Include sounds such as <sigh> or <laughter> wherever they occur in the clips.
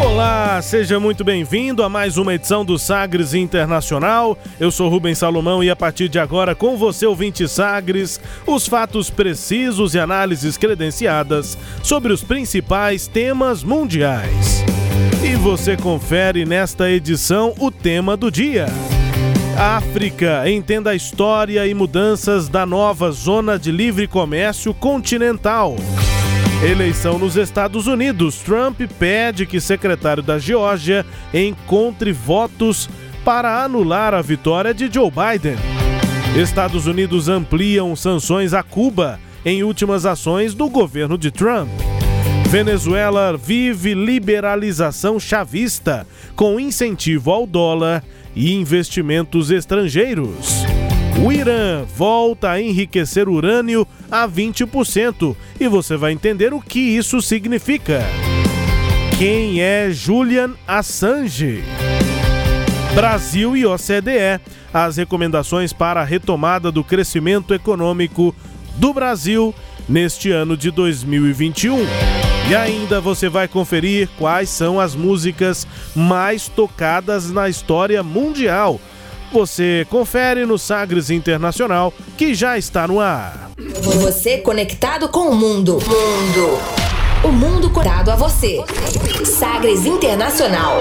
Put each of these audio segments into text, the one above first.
Olá, seja muito bem-vindo a mais uma edição do Sagres Internacional. Eu sou Rubens Salomão e a partir de agora, com você, ouvinte Sagres, os fatos precisos e análises credenciadas sobre os principais temas mundiais. E você confere nesta edição o tema do dia. África, entenda a história e mudanças da nova zona de livre comércio continental. Eleição nos Estados Unidos. Trump pede que secretário da Geórgia encontre votos para anular a vitória de Joe Biden. Estados Unidos ampliam sanções a Cuba em últimas ações do governo de Trump. Venezuela vive liberalização chavista com incentivo ao dólar e investimentos estrangeiros. O Irã volta a enriquecer urânio a 20% e você vai entender o que isso significa. Quem é Julian Assange? Brasil e OCDE, as recomendações para a retomada do crescimento econômico do Brasil neste ano de 2021. E ainda você vai conferir quais são as músicas mais tocadas na história mundial. Você confere no Sagres Internacional, que já está no ar. Você conectado com o mundo. Mundo. O mundo conectado a você. Sagres Internacional.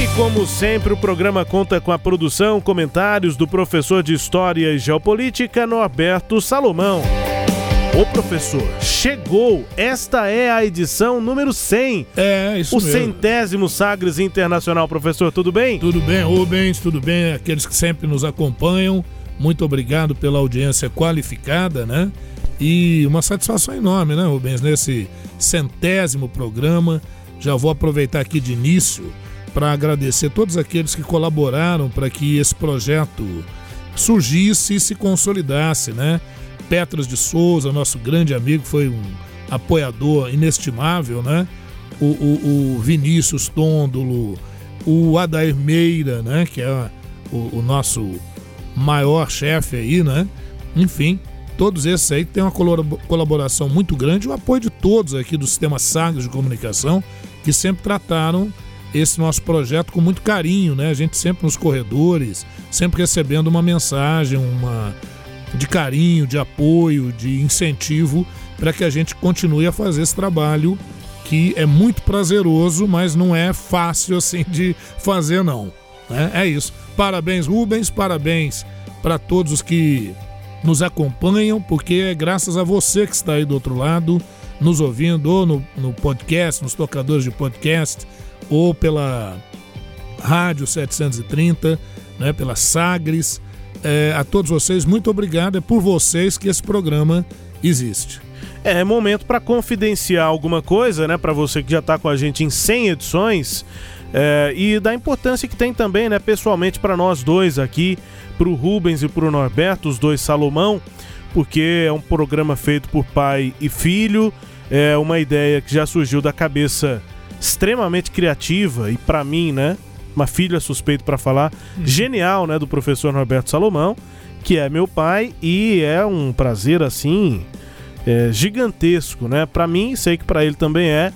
E como sempre, o programa conta com a produção, comentários do professor de História e Geopolítica, Norberto Salomão. Ô professor, chegou! Esta é a edição número 100. É, isso O mesmo. centésimo Sagres Internacional. Professor, tudo bem? Tudo bem, Rubens, tudo bem? Aqueles que sempre nos acompanham, muito obrigado pela audiência qualificada, né? E uma satisfação enorme, né, Rubens, nesse centésimo programa. Já vou aproveitar aqui de início para agradecer todos aqueles que colaboraram para que esse projeto surgisse e se consolidasse, né? Petras de Souza, nosso grande amigo, foi um apoiador inestimável, né? O, o, o Vinícius Tôndolo, o Adair Meira, né? Que é o, o nosso maior chefe aí, né? Enfim, todos esses aí têm uma colab- colaboração muito grande, o apoio de todos aqui do Sistema Sagres de Comunicação, que sempre trataram esse nosso projeto com muito carinho, né? A gente sempre nos corredores, sempre recebendo uma mensagem, uma de carinho, de apoio, de incentivo para que a gente continue a fazer esse trabalho que é muito prazeroso, mas não é fácil <laughs> assim de fazer não. né? É isso. Parabéns Rubens, parabéns para todos os que nos acompanham, porque é graças a você que está aí do outro lado, nos ouvindo, ou no, no podcast, nos tocadores de podcast, ou pela Rádio 730, né, pela Sagres. É, a todos vocês, muito obrigado. É por vocês que esse programa existe. É momento para confidenciar alguma coisa, né? Para você que já está com a gente em 100 edições. é, e da importância que tem também, né, pessoalmente, para nós dois aqui, para o Rubens e para o Norberto, os dois Salomão, porque é um programa feito por pai e filho, é uma ideia que já surgiu da cabeça extremamente criativa e, para mim, né, uma filha suspeito para falar, genial, né, do professor Norberto Salomão, que é meu pai e é um prazer assim é, gigantesco, né? Para mim, sei que para ele também é,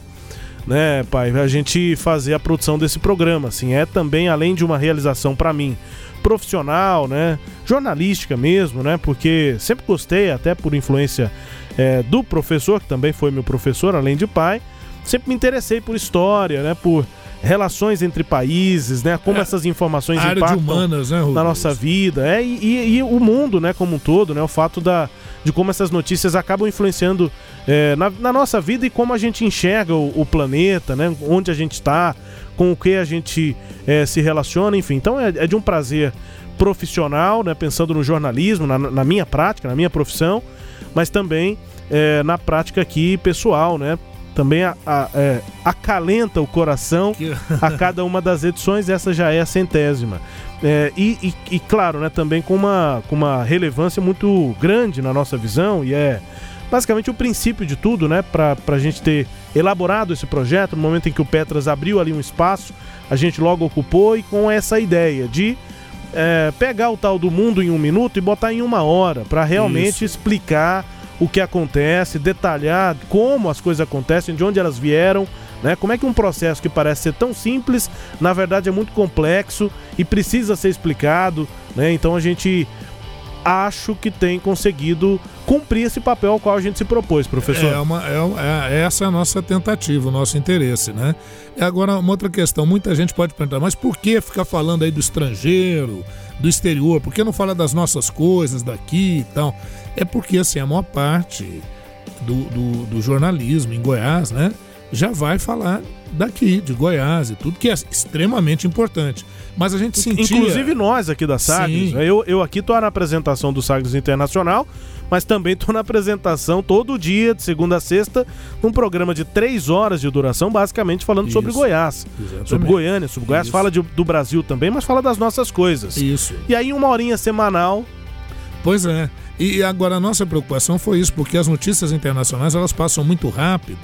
né, pai? A gente fazer a produção desse programa, assim, é também além de uma realização para mim profissional, né? Jornalística mesmo, né? Porque sempre gostei, até por influência é, do professor, que também foi meu professor, além de pai. Sempre me interessei por história, né? Por relações entre países, né? Como É, essas informações impactam humanas, né, na nossa vida, é, e, e- e o mundo, né, como um todo, né, o fato da, de como essas notícias acabam influenciando é, na, na nossa vida e como a gente enxerga o, o planeta, né, onde a gente está, com o que a gente é, se relaciona, enfim. Então é, é de um prazer profissional, né, pensando no jornalismo, na, na minha prática, na minha profissão, mas também é, na prática aqui pessoal, né, também a, a, é, acalenta o coração a cada uma das edições, essa já é a centésima. É, e, e, e, claro, né, também com uma, com uma relevância muito grande na nossa visão, e é basicamente o princípio de tudo, né, para a gente ter elaborado esse projeto. No momento em que o Petras abriu ali um espaço, a gente logo ocupou e com essa ideia de é, pegar o tal do mundo em um minuto e botar em uma hora, para realmente Isso. explicar o que acontece, detalhar como as coisas acontecem, de onde elas vieram, né? Como é que um processo que parece ser tão simples, na verdade é muito complexo e precisa ser explicado, né? Então a gente acho que tem conseguido cumprir esse papel ao qual a gente se propôs, professor. É, uma, é, é, essa é a nossa tentativa, o nosso interesse, né? Agora, uma outra questão, muita gente pode perguntar, mas por que ficar falando aí do estrangeiro, do exterior? Por que não fala das nossas coisas daqui e tal? É porque, assim, a maior parte do, do, do jornalismo em Goiás, né? Já vai falar daqui, de Goiás e tudo, que é extremamente importante. Mas a gente sentia... Inclusive nós aqui da Sagres. Né? Eu, eu aqui tô na apresentação do Sagres Internacional, mas também tô na apresentação todo dia, de segunda a sexta, num programa de três horas de duração, basicamente falando Isso. sobre Goiás. Exatamente. Sobre Goiânia, sobre Goiás. Isso. Fala de, do Brasil também, mas fala das nossas coisas. Isso. E aí uma horinha semanal... Pois é. E agora a nossa preocupação foi isso, porque as notícias internacionais elas passam muito rápido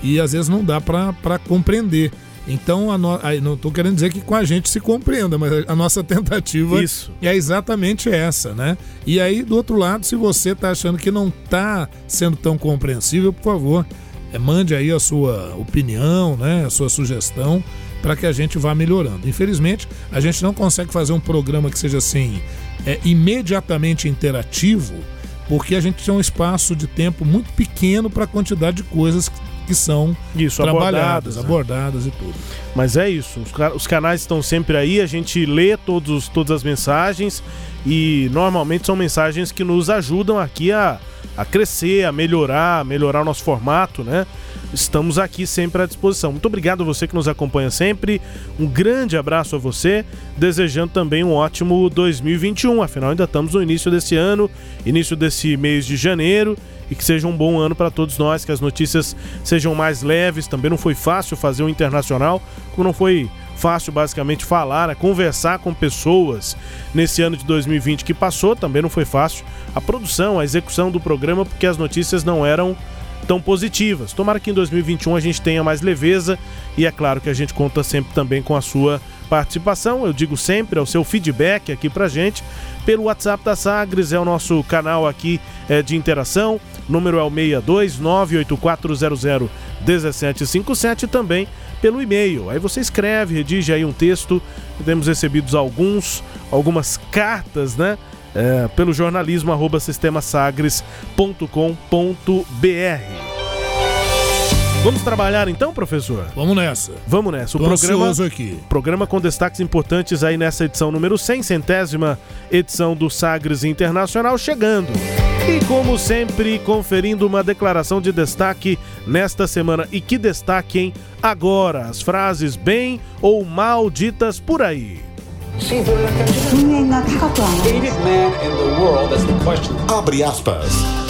e às vezes não dá para compreender. Então, no... não estou querendo dizer que com a gente se compreenda, mas a nossa <laughs> tentativa Isso. é exatamente essa, né? E aí, do outro lado, se você está achando que não está sendo tão compreensível, por favor, é, mande aí a sua opinião, né? A sua sugestão para que a gente vá melhorando. Infelizmente, a gente não consegue fazer um programa que seja assim é, imediatamente interativo, porque a gente tem um espaço de tempo muito pequeno para a quantidade de coisas que são isso, trabalhadas, abordadas, né? abordadas e tudo. Mas é isso, os, os, canais estão sempre aí, a gente lê todos, todas as mensagens e normalmente são mensagens que nos ajudam aqui a, a crescer, a melhorar, a melhorar o nosso formato, né? Estamos aqui sempre à disposição. Muito obrigado a você que nos acompanha sempre. Um grande abraço a você, desejando também um ótimo 2021. Afinal, ainda estamos no início desse ano, início desse mês de janeiro e que seja um bom ano para todos nós, que as notícias sejam mais leves. Também não foi fácil fazer o internacional, como não foi fácil basicamente falar, né, conversar com pessoas nesse ano de 2020 que passou, também não foi fácil a produção, a execução do programa, porque as notícias não eram tão positivas. Tomara que em 2021 a gente tenha mais leveza e é claro que a gente conta sempre também com a sua participação. Eu digo sempre, é o seu feedback aqui pra gente pelo WhatsApp da Sagres, é o nosso canal aqui é, de interação número é o 62 98400 1757 também pelo e-mail. Aí você escreve, redige aí um texto. Temos recebidos alguns, algumas cartas, né? É, pelo jornalismo arroba sistemasagres.com.br. Vamos trabalhar então, professor? Vamos nessa. Vamos nessa. O Tô programa aqui. Programa com destaques importantes aí nessa edição número 100, centésima edição do Sagres Internacional chegando. E como sempre, conferindo uma declaração de destaque nesta semana. E que destaque, hein? Agora, as frases bem ou mal ditas por aí. Abre aspas.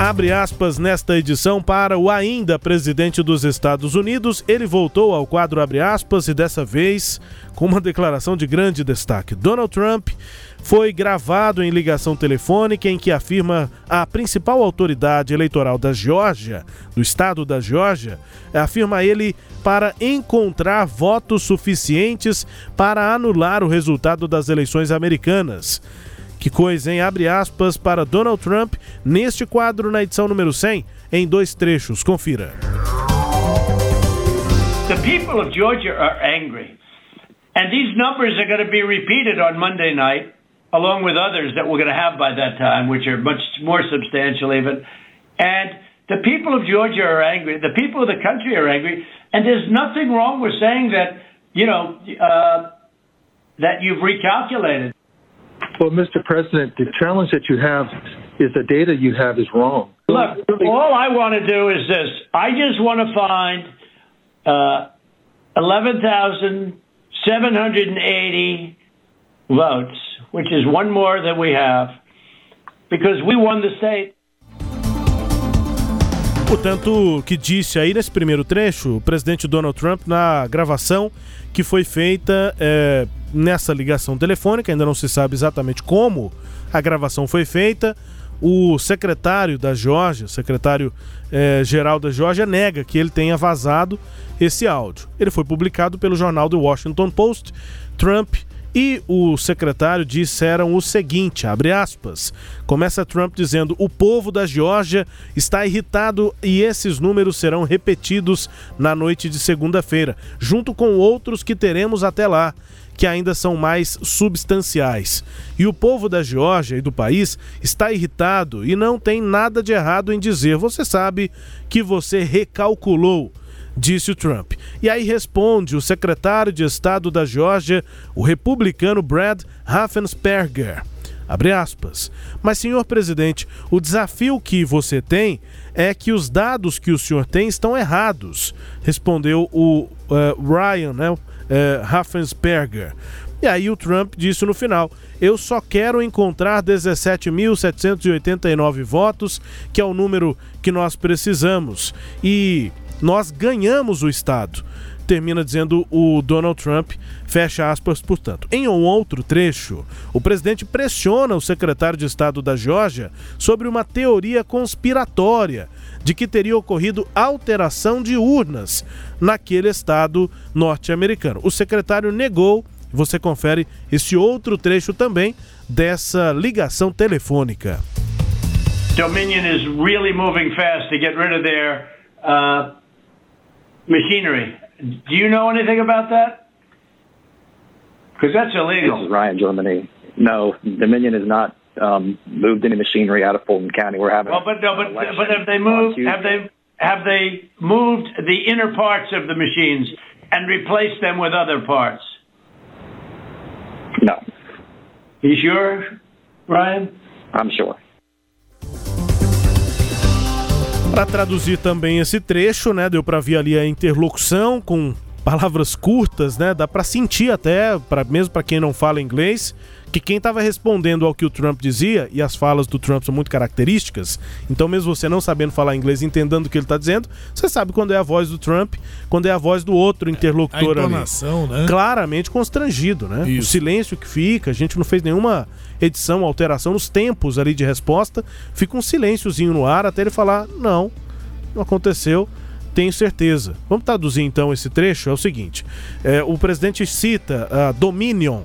Abre aspas nesta edição para o ainda presidente dos Estados Unidos. Ele voltou ao quadro abre aspas e dessa vez com uma declaração de grande destaque. Donald Trump foi gravado em ligação telefônica em que afirma a principal autoridade eleitoral da Geórgia, do estado da Geórgia, afirma ele para encontrar votos suficientes para anular o resultado das eleições americanas. Que coisa, hein? Abre aspas para Donald Trump neste quadro na edição número 100, em dois trechos. Confira. The people of Georgia are angry. And these numbers are going to be repeated on Monday night, along with others that we're going to have by that time, which are much more substantial even. And the people of Georgia are angry. The people of the country are angry. And there's nothing wrong with saying that, you know, uh, that you've recalculated. Well, Mr. President, the challenge that you have is the data you have is wrong. Look, all I want to do is this. I just want to find uh, 11,780 votes, which is one more than we have, because we won the state. Portanto, que disse aí nesse primeiro trecho o presidente Donald Trump na gravação que foi feita é, nessa ligação telefônica, ainda não se sabe exatamente como a gravação foi feita. O secretário da Geórgia, secretário é, da Geórgia, nega que ele tenha vazado esse áudio. Ele foi publicado pelo jornal The Washington Post. Trump e o secretário disseram o seguinte, abre aspas, começa Trump dizendo, o povo da Geórgia está irritado e esses números serão repetidos na noite de segunda-feira, junto com outros que teremos até lá, que ainda são mais substanciais. E o povo da Geórgia e do país está irritado e não tem nada de errado em dizer, você sabe que você recalculou disse o Trump. E aí responde o secretário de Estado da Geórgia, o republicano Brad Raffensperger. Abre aspas. Mas, senhor presidente, o desafio que você tem é que os dados que o senhor tem estão errados, respondeu o uh, Ryan né, uh, Raffensperger. E aí o Trump disse no final: Eu só quero encontrar 17.789 votos, que é o número que nós precisamos. E nós ganhamos o Estado. Termina dizendo o Donald Trump, fecha aspas, portanto. Em um outro trecho, o presidente pressiona o secretário de Estado da Geórgia sobre uma teoria conspiratória de que teria ocorrido alteração de urnas naquele estado norte-americano. O secretário negou, você confere esse outro trecho também dessa ligação telefônica. Dominion is really moving fast to get rid of their uh, machinery. Do you know anything about that? Because that's illegal. This is Ryan Germany. No, Dominion has not um, moved any machinery out of Fulton County. We're having well, but no, but but have they moved? Have they have they moved the inner parts of the machines and replaced them with other parts? No. You sure, Ryan? I'm sure. Para traduzir também esse trecho, né, deu para ver ali a interlocução com palavras curtas, né? Dá para sentir até, para mesmo para quem não fala inglês, que quem estava respondendo ao que o Trump dizia, e as falas do Trump são muito características, então mesmo você não sabendo falar inglês, entendendo o que ele está dizendo, você sabe quando é a voz do Trump, quando é a voz do outro interlocutor a ali. Né? Claramente constrangido, né? Isso. O silêncio que fica, a gente não fez nenhuma edição, alteração nos tempos ali de resposta, fica um silênciozinho no ar até ele falar, não, não aconteceu tenho certeza. Vamos traduzir então esse trecho? É o seguinte: é, o presidente cita a Dominion.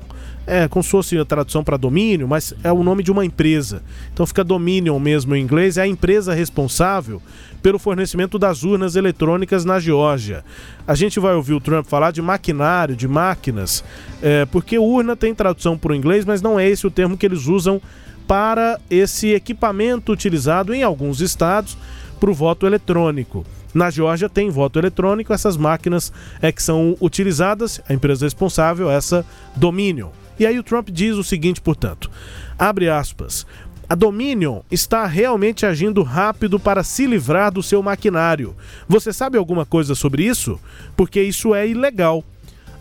É como se fosse a tradução para domínio, mas é o nome de uma empresa. Então fica Dominion mesmo em inglês, é a empresa responsável pelo fornecimento das urnas eletrônicas na Geórgia. A gente vai ouvir o Trump falar de maquinário, de máquinas, é, porque urna tem tradução para o inglês, mas não é esse o termo que eles usam para esse equipamento utilizado em alguns estados para o voto eletrônico. Na Geórgia tem voto eletrônico, essas máquinas é que são utilizadas, a empresa responsável, essa Dominion. E aí o Trump diz o seguinte, portanto, abre aspas, a Dominion está realmente agindo rápido para se livrar do seu maquinário. Você sabe alguma coisa sobre isso? Porque isso é ilegal.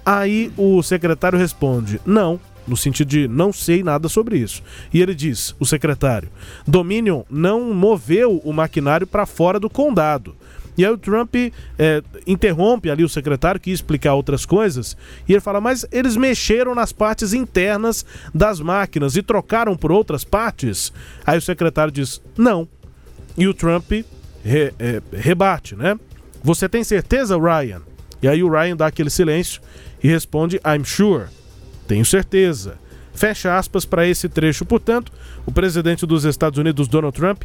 Aí o secretário responde: Não, no sentido de não sei nada sobre isso. E ele diz: O secretário, Dominion não moveu o maquinário para fora do condado. E aí o Trump é, interrompe ali o secretário que ia explicar outras coisas e ele fala: Mas eles mexeram nas partes internas das máquinas e trocaram por outras partes? Aí o secretário diz: Não. E o Trump re, é, rebate, né? Você tem certeza, Ryan? E aí o Ryan dá aquele silêncio e responde: I'm sure. Tenho certeza. Fecha aspas para esse trecho. Portanto, o presidente dos Estados Unidos, Donald Trump,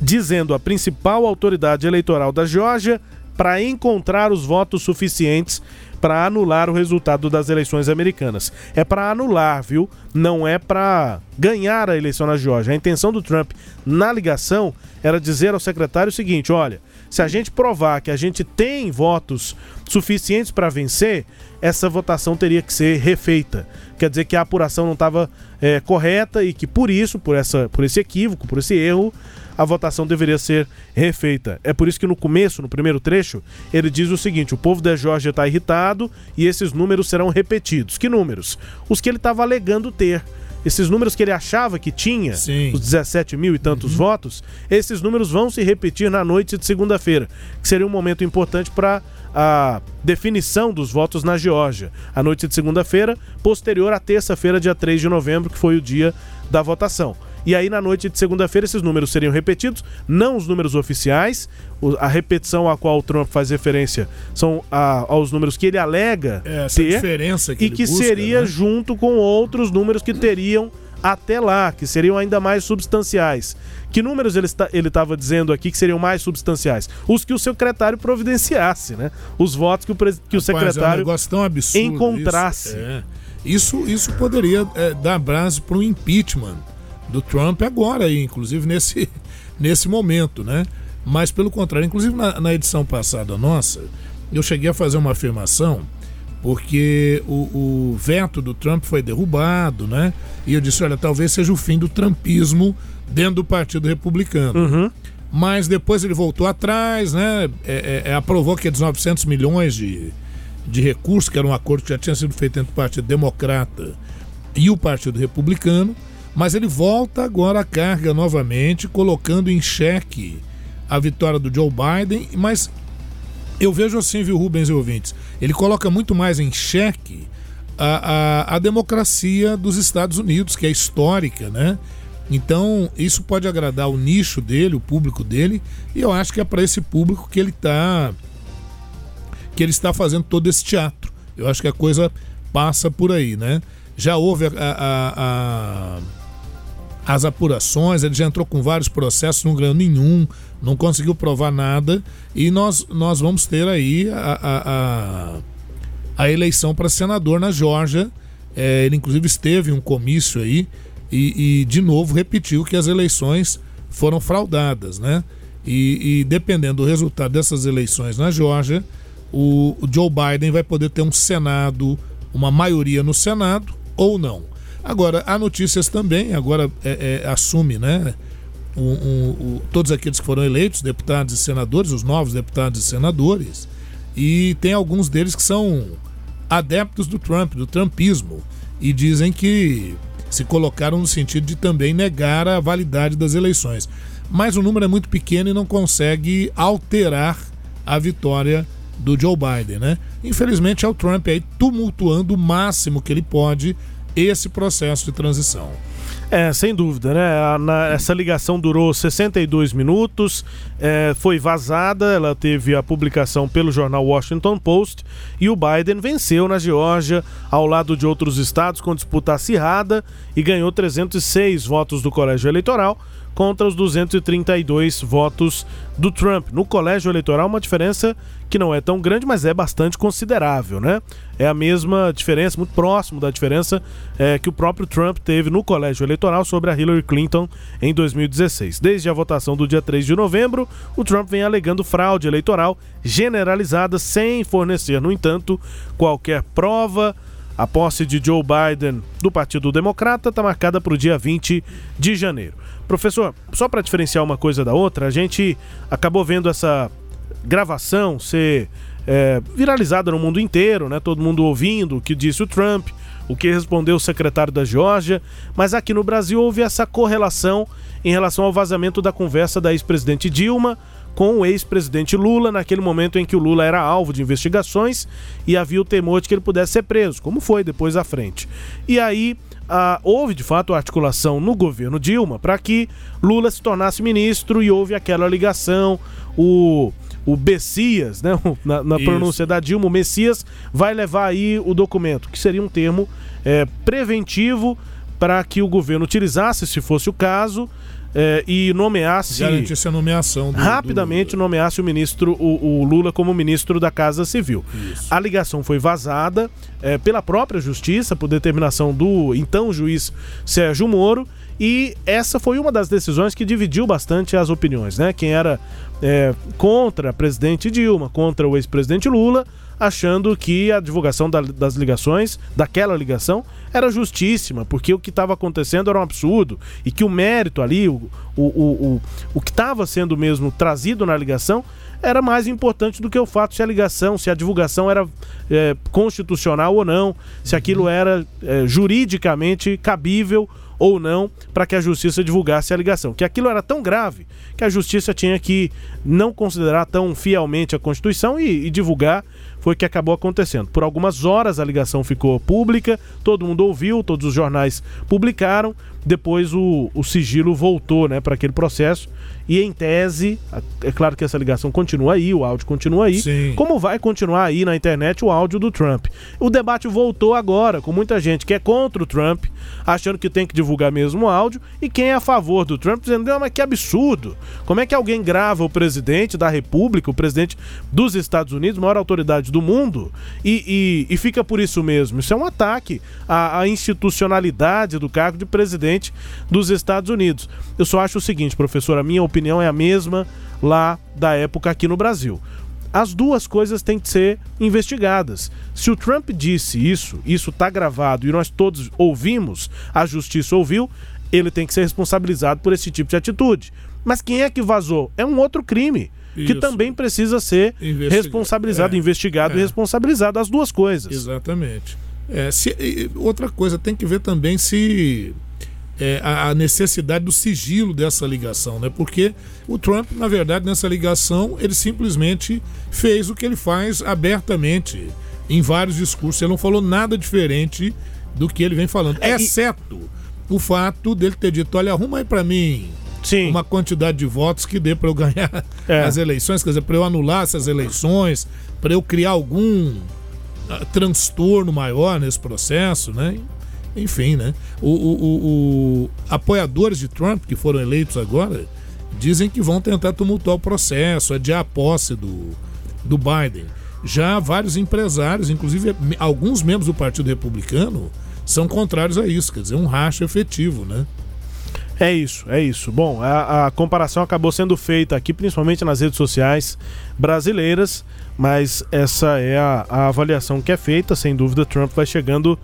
dizendo a principal autoridade eleitoral da Geórgia para encontrar os votos suficientes para anular o resultado das eleições americanas. É para anular, viu? Não é para ganhar a eleição na Geórgia. A intenção do Trump na ligação era dizer ao secretário o seguinte: olha, se a gente provar que a gente tem votos suficientes para vencer, essa votação teria que ser refeita. Quer dizer que a apuração não estava é, correta e que por isso, por, essa, por esse equívoco, por esse erro, a votação deveria ser refeita. É por isso que no começo, no primeiro trecho, ele diz o seguinte: o povo da Geórgia está irritado e esses números serão repetidos. Que números? Os que ele estava alegando ter esses números que ele achava que tinha, Sim. os 17 mil e tantos votos, esses números vão se repetir na noite de segunda-feira, que seria um momento importante para a definição dos votos na Geórgia. A noite de segunda-feira, posterior à terça-feira, dia 3 de novembro, que foi o dia da votação. E aí, na noite de segunda-feira, esses números seriam repetidos, não os números oficiais. A repetição a qual o Trump faz referência são a- aos números que ele alega É, essa ter diferença que e que busca, seria né? junto com outros números que teriam até lá, que seriam ainda mais substanciais. Que números ele está- ele estava dizendo aqui que seriam mais substanciais? Os que o secretário providenciasse, né? Os votos que o, que o Rapaz, é um secretário encontrasse. Isso, É. isso, isso poderia é, dar base para um impeachment do Trump agora, aí, inclusive nesse, <laughs> nesse momento, né? Mas pelo contrário, inclusive na, na edição passada nossa, eu cheguei a fazer uma afirmação porque o, o veto do Trump foi derrubado, né? E eu disse, olha, talvez seja o fim do trumpismo dentro do Partido Republicano. Mas depois ele voltou atrás, né? É, é, é, aprovou aqueles 900 milhões de, de recursos, que era um acordo que já tinha sido feito entre o Partido Democrata e o Partido Republicano, mas ele volta agora à carga novamente, colocando em xeque a vitória do Joe Biden, mas eu vejo assim, viu, Rubens e ouvintes, ele coloca muito mais em xeque a, a, a democracia dos Estados Unidos, que é histórica, né? Então, isso pode agradar o nicho dele, o público dele, e eu acho que é para esse público que ele está que ele está fazendo todo esse teatro. Eu acho que a coisa passa por aí, né? Já houve a- a- a- as apurações, ele já entrou com vários processos, não ganhou nenhum, não conseguiu provar nada, e nós, nós vamos ter aí a, a, a, a eleição para senador na Geórgia. É, ele inclusive esteve em um comício aí e, e, de novo repetiu que as eleições foram fraudadas, né? E, e dependendo do resultado dessas eleições na Geórgia, o, o Joe Biden vai poder ter um Senado, uma maioria no Senado ou não. Agora, há notícias também, agora é, é, assume, né? um- um- o- todos aqueles que foram eleitos, deputados e senadores, os novos deputados e senadores, e tem alguns deles que são adeptos do Trump, do Trumpismo, e dizem que se colocaram no sentido de também negar a validade das eleições. Mas o número é muito pequeno e não consegue alterar a vitória do Joe Biden, né? Infelizmente é o Trump aí tumultuando o máximo que ele pode esse processo de transição. É, sem dúvida, né? A- na- essa ligação durou 62 minutos, é, foi vazada, ela teve a publicação pelo jornal Washington Post e o Biden venceu na Geórgia, ao lado de outros estados, com disputa acirrada e ganhou 306 votos do colégio eleitoral contra os 232 votos do Trump. No colégio eleitoral, uma diferença que não é tão grande, mas é bastante considerável, né? É a mesma diferença, muito próximo da diferença é, que o próprio Trump teve no colégio eleitoral sobre a Hillary Clinton em 2016. Desde a votação do dia 3 de novembro, o Trump vem alegando fraude eleitoral generalizada sem fornecer, no entanto, qualquer prova. A posse de Joe Biden do Partido Democrata está marcada para o dia 20 de janeiro. Professor, só para diferenciar uma coisa da outra, a gente acabou vendo essa gravação ser é, viralizada no mundo inteiro, né? Todo mundo ouvindo o que disse o Trump, o que respondeu o secretário da Geórgia, mas aqui no Brasil houve essa correlação em relação ao vazamento da conversa da ex-presidente Dilma com o ex-presidente Lula, naquele momento em que o Lula era alvo de investigações e havia o temor de que ele pudesse ser preso, como foi depois à frente. E aí ah, houve de fato articulação no governo Dilma para que Lula se tornasse ministro e houve aquela ligação, o, o Bessias, né, <laughs> na, na pronúncia da Dilma, o Messias vai levar aí o documento, que seria um termo é, preventivo para que o governo utilizasse, se fosse o caso, é, e nomeasse Garantisse a nomeação do, rapidamente do- nomeasse o ministro, o, o Lula, como ministro da Casa Civil. A ligação foi vazada eh, pela própria justiça, por determinação do então juiz Sérgio Moro. E essa foi uma das decisões que dividiu bastante as opiniões, né? Quem era eh, contra a presidente Dilma, contra o ex-presidente Lula, achando que a divulgação da, das ligações, daquela ligação, era justíssima, porque o que estava acontecendo era um absurdo e que o mérito ali, o, o, o, o, que estava sendo mesmo trazido na ligação, era mais importante do que o fato se a ligação, se a divulgação era é, constitucional ou não, se aquilo era é, juridicamente cabível ou não para que a justiça divulgasse a ligação. Que aquilo era tão grave que a justiça tinha que não considerar tão fielmente a Constituição e, e divulgar foi o que acabou acontecendo. Por algumas horas a ligação ficou pública, todo mundo ouviu, todos os jornais publicaram, depois o, o sigilo voltou né, para aquele processo e em tese, é claro que essa ligação continua aí, o áudio continua aí, Sim. como vai continuar aí na internet o áudio do Trump. O debate voltou agora, com muita gente que é contra o Trump, achando que tem que divulgar mesmo o áudio, e quem é a favor do Trump, dizendo, não, mas que absurdo! Como é que alguém grava o presidente da República, o presidente dos Estados Unidos, maior autoridade do mundo, e, e, e fica por isso mesmo? Isso é um ataque à, à institucionalidade do cargo de presidente dos Estados Unidos. Eu só acho o seguinte, professor, a minha opinião opinião é a mesma lá da época aqui no Brasil. As duas coisas têm que ser investigadas. Se o Trump disse isso, isso está gravado e nós todos ouvimos, a justiça ouviu, ele tem que ser responsabilizado por esse tipo de atitude. Mas quem é que vazou? É um outro crime. Isso. Que também precisa ser responsabilizado, é. investigado é. e responsabilizado, as duas coisas. Exatamente. É, se, outra coisa, tem que ver também se é, a, necessidade do sigilo dessa ligação, né? Porque o Trump, na verdade, nessa ligação, ele simplesmente fez o que ele faz abertamente em vários discursos. Ele não falou nada diferente do que ele vem falando, é, exceto e... o fato dele ter dito: olha, arruma aí para mim Sim. uma quantidade de votos que dê para eu ganhar é. as eleições, quer dizer, para eu anular essas eleições, para eu criar algum uh, transtorno maior nesse processo, né? Enfim, né? O, o, o, apoiadores de Trump, que foram eleitos agora, dizem que vão tentar tumultuar o processo, adiar a posse do, do Biden. Já vários empresários, inclusive alguns membros do Partido Republicano, são contrários a isso, quer dizer, um racha efetivo, né? É isso, é isso. Bom, a, a, comparação acabou sendo feita aqui, principalmente nas redes sociais brasileiras, mas essa é a, a avaliação que é feita. Sem dúvida, Trump vai chegando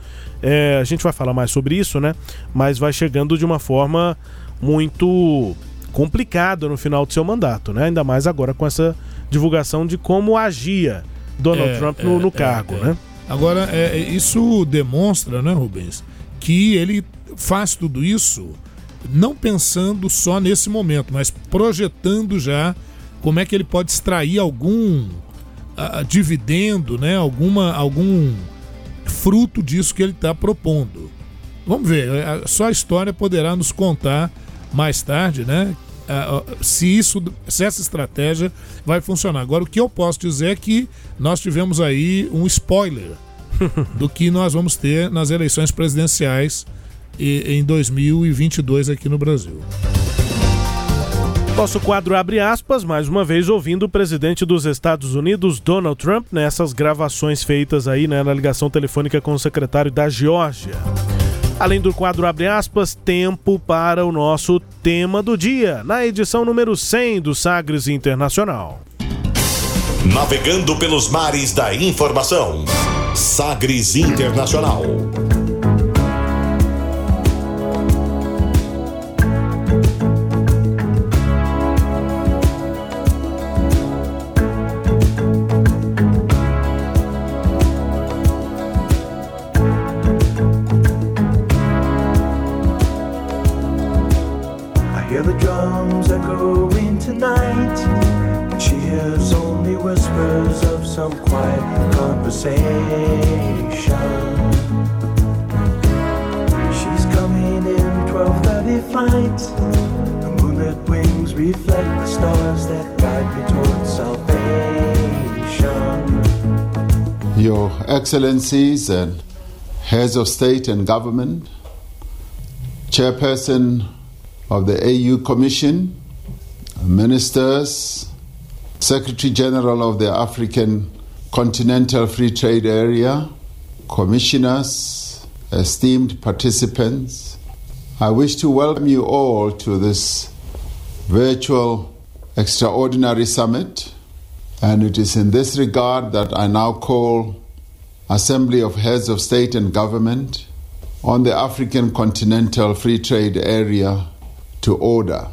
é, a gente vai falar mais sobre isso, né? Mas vai chegando de uma forma muito complicada no final do seu mandato, né? Ainda mais agora com essa divulgação de como agia Donald é, Trump no, no é, cargo, é. né? Agora, é, isso demonstra, né, Rubens, que ele faz tudo isso não pensando só nesse momento, mas projetando já como é que ele pode extrair algum uh, dividendo, né? Alguma, algum fruto disso que ele está propondo. Vamos ver, só a história poderá nos contar mais tarde, né? Se isso, se essa estratégia vai funcionar. Agora, o que eu posso dizer é que nós tivemos aí um spoiler <laughs> do que nós vamos ter nas eleições presidenciais em 2022 aqui no Brasil. Nosso quadro abre aspas, mais uma vez ouvindo o presidente dos Estados Unidos, Donald Trump, nessas gravações feitas aí né, na ligação telefônica com o secretário da Geórgia. Além do quadro abre aspas, tempo para o nosso tema do dia, na edição número 100 do Sagres Internacional. Navegando pelos mares da informação. Sagres Internacional. Excellencies and heads of state and government, chairperson of the AU Commission, ministers, Secretary General of the African Continental Free Trade Area, commissioners, esteemed participants, I wish to welcome you all to this virtual extraordinary summit. And it is in this regard that I now call Assembly of Heads of State and Government on the African Continental Free Trade Area to order.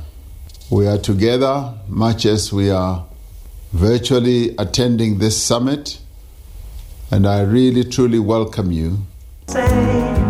We are together, much as we are virtually attending this summit, and I really truly welcome you. Hurry,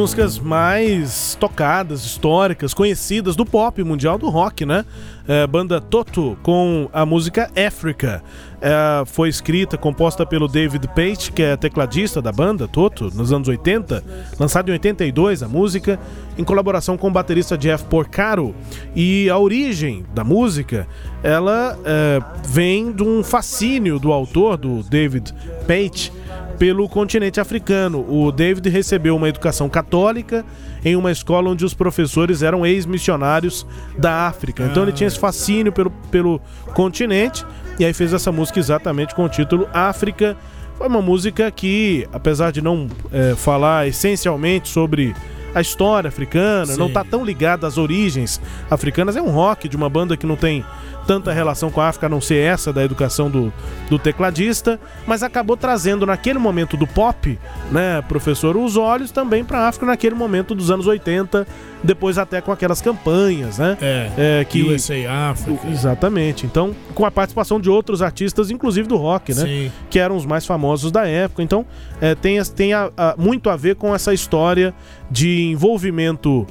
músicas mais tocadas, históricas, conhecidas do pop mundial do rock, né? É, banda Toto com a música Africa. É, foi escrita, composta pelo David Page, que é tecladista da banda Toto, nos anos 80, lançada em 82 a música, em colaboração com o baterista Jeff Porcaro. E a origem da música, ela é, vem de um fascínio do autor, do David Page, pelo continente africano. O David recebeu uma educação católica em uma escola onde os professores eram ex-missionários da África. Então ele tinha esse fascínio pelo, pelo continente e aí fez essa música exatamente com o título África. Foi uma música que, apesar de não é, falar essencialmente sobre a história africana, Sim. não está tão ligada às origens africanas, é um rock de uma banda que não tem tanta relação com a África, a não ser essa da educação do, do tecladista, mas acabou trazendo naquele momento do pop, né, professor, os olhos também para a África naquele momento dos anos 80, depois até com aquelas campanhas, né? É, que USA África. Exatamente. Então, com a participação de outros artistas, inclusive do rock, né? Sim. Que eram os mais famosos da época. Então, é, tem, tem a- a- muito a ver com essa história de envolvimento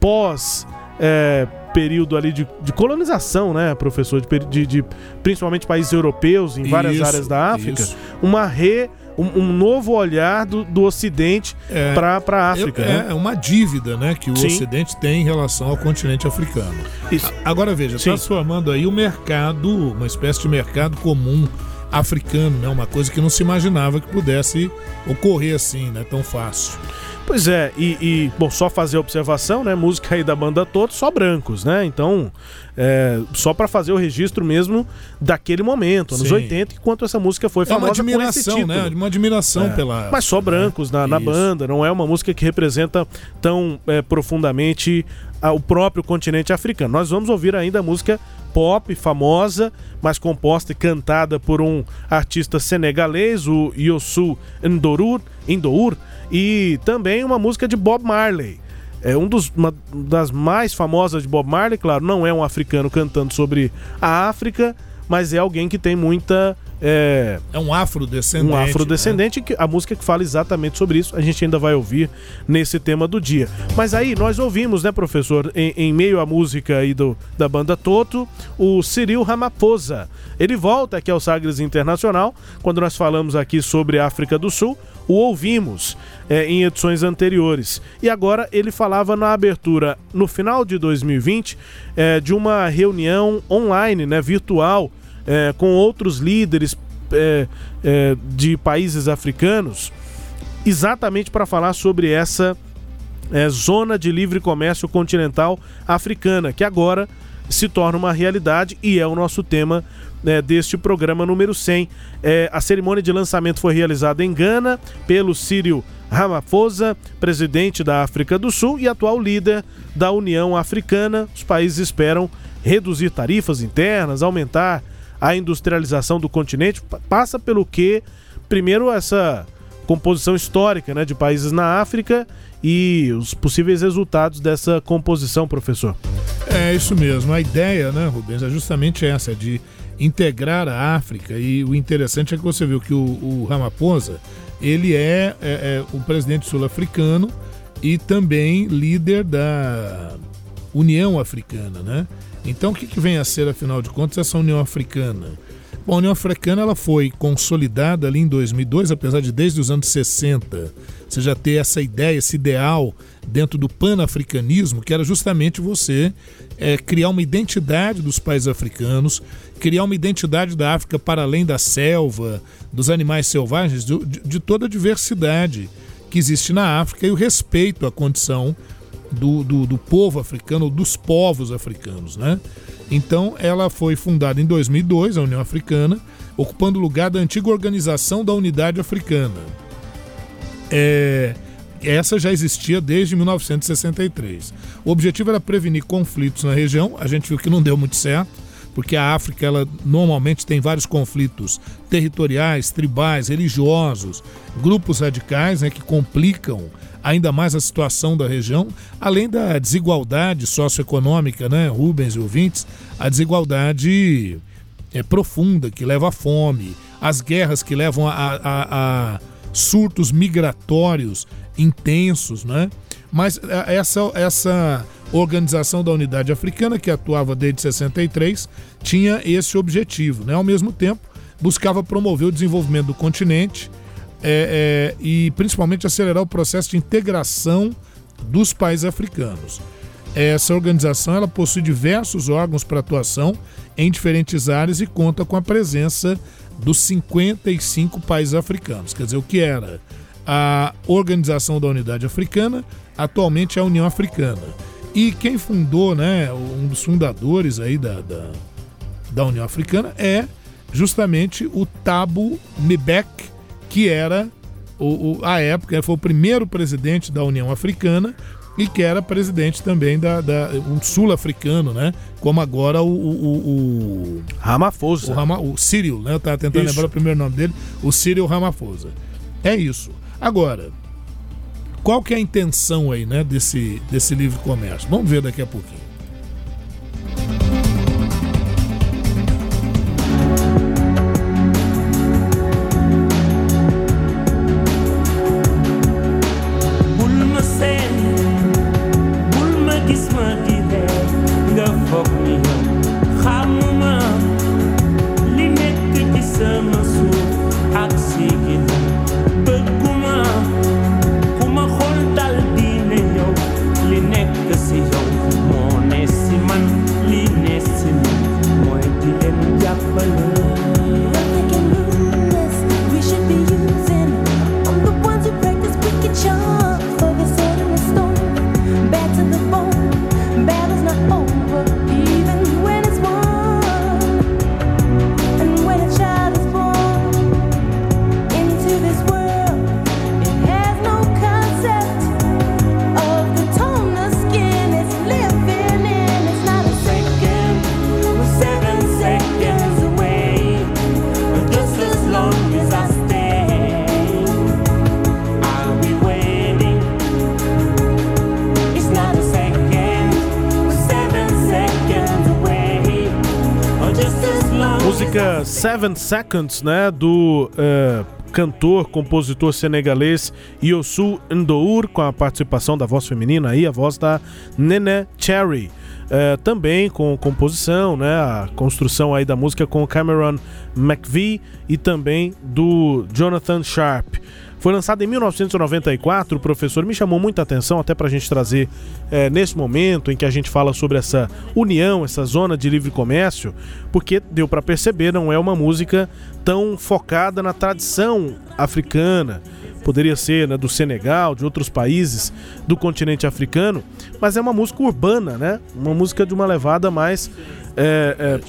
pós. é, período ali de, de colonização, né, professor? De, de- de- principalmente países europeus, em várias Isso, áreas da África. isso. Uma re. Um, um novo olhar do, do Ocidente É. para a África. É, né? é uma dívida né, que o Sim. Ocidente tem em relação ao continente africano. Isso. Agora veja, Sim. transformando aí o mercado, uma espécie de mercado comum africano, né? Uma coisa que não se imaginava que pudesse ocorrer assim, né? Tão fácil. Pois é, e, e, bom, só fazer a observação, né? Música aí da banda toda, só brancos, né? Então, é, só para fazer o registro mesmo daquele momento, anos Sim. 80, enquanto essa música foi É uma famosa com admiração, título. né? Uma admiração É. pela. Mas só brancos na, na banda, não é uma música que representa tão é, profundamente o próprio continente africano. Nós vamos ouvir ainda a música pop famosa, mas composta e cantada por um artista senegalês, o Yosu Ndour, Ndour, e também uma música de Bob Marley. É um dos, uma das mais famosas de Bob Marley, claro, não é um africano cantando sobre a África, mas é alguém que tem muita é, É um afrodescendente. um né? afrodescendente, que a música que fala exatamente sobre isso, a gente ainda vai ouvir nesse tema do dia. Mas aí nós ouvimos, né, professor, em, em meio à música aí do, da banda Toto, o Cyril Ramaphosa. Ele volta aqui ao Sagres Internacional, quando nós falamos aqui sobre a África do Sul, o ouvimos é, em edições anteriores. E agora ele falava na abertura, no final de 2020, é, de uma reunião online, né, virtual, é, com outros líderes é, é, de países africanos, exatamente para falar sobre essa é, zona de livre comércio continental africana, que agora se torna uma realidade e é o nosso tema né, deste programa número 100. É, a cerimônia de lançamento foi realizada em Gana pelo Cyril Ramaphosa, presidente da África do Sul e atual líder da União Africana. Os países esperam reduzir tarifas internas, aumentar a industrialização do continente. Pa- Passa pelo que, primeiro, essa composição histórica né, de países na África e os possíveis resultados dessa composição, professor. É isso mesmo. A ideia, né, Rubens, é justamente essa, de integrar a África. E o interessante é que você viu que o, o Ramaphosa, ele é, é, é o presidente sul-africano e também líder da União Africana, né? Então, o que, que vem a ser, afinal de contas, essa União Africana? Bom, a União Africana ela foi consolidada ali em 2002, apesar de desde os anos 60 você já ter essa ideia, esse ideal dentro do panafricanismo, que era justamente você é, criar uma identidade dos países africanos, criar uma identidade da África para além da selva, dos animais selvagens, de, de toda a diversidade que existe na África e o respeito à condição do, do, do povo africano, dos povos africanos, né? Então, ela foi fundada em 2002, a União Africana, ocupando o lugar da antiga Organização da Unidade Africana. É, essa já existia desde 1963. O objetivo era prevenir conflitos na região. A gente viu que não deu muito certo, porque a África ela normalmente tem vários conflitos territoriais, tribais, religiosos, grupos radicais né, que complicam ainda mais a situação da região, além da desigualdade socioeconômica, né, Rubens e ouvintes, a desigualdade é, profunda que leva à fome, as guerras que levam a, a, a surtos migratórios intensos, né? Mas é, essa, essa organização da Unidade Africana, que atuava desde 63, tinha esse objetivo, né? Ao mesmo tempo, buscava promover o desenvolvimento do continente é, é, e principalmente acelerar o processo de integração dos países africanos. Essa organização ela possui diversos órgãos para atuação em diferentes áreas e conta com a presença dos 55 países africanos. Quer dizer, o que era a Organização da Unidade Africana, atualmente é a União Africana. E quem fundou, né, um dos fundadores aí da, da, da União Africana é justamente o Thabo Mbeki, que era o, o, a época, foi o primeiro presidente da União Africana e que era presidente também da, da um sul-africano, né? Como agora o, o, o Ramaphosa. o, Rama, o Cyril, né? Eu tava tentando Isso. lembrar o primeiro nome dele, o Cyril Ramaphosa. É isso. Agora, qual que é a intenção aí, né, desse, desse livre comércio? Vamos ver daqui a pouquinho. Seven Seconds, né? Do eh, cantor, compositor senegalês Yosu Ndour, com a participação da voz feminina aí, a voz da Nene Cherry. Eh, também com composição, né? A construção aí da música com Cameron McVie e também do Jonathan Sharp. Foi lançado em 1994, o professor me chamou muita atenção, até para a gente trazer eh, nesse momento em que a gente fala sobre essa união, essa zona de livre comércio, porque deu para perceber, não é uma música tão focada na tradição africana. Poderia ser né, do Senegal, de outros países do continente africano, mas é uma música urbana, né? Uma música de uma levada mais eh, eh,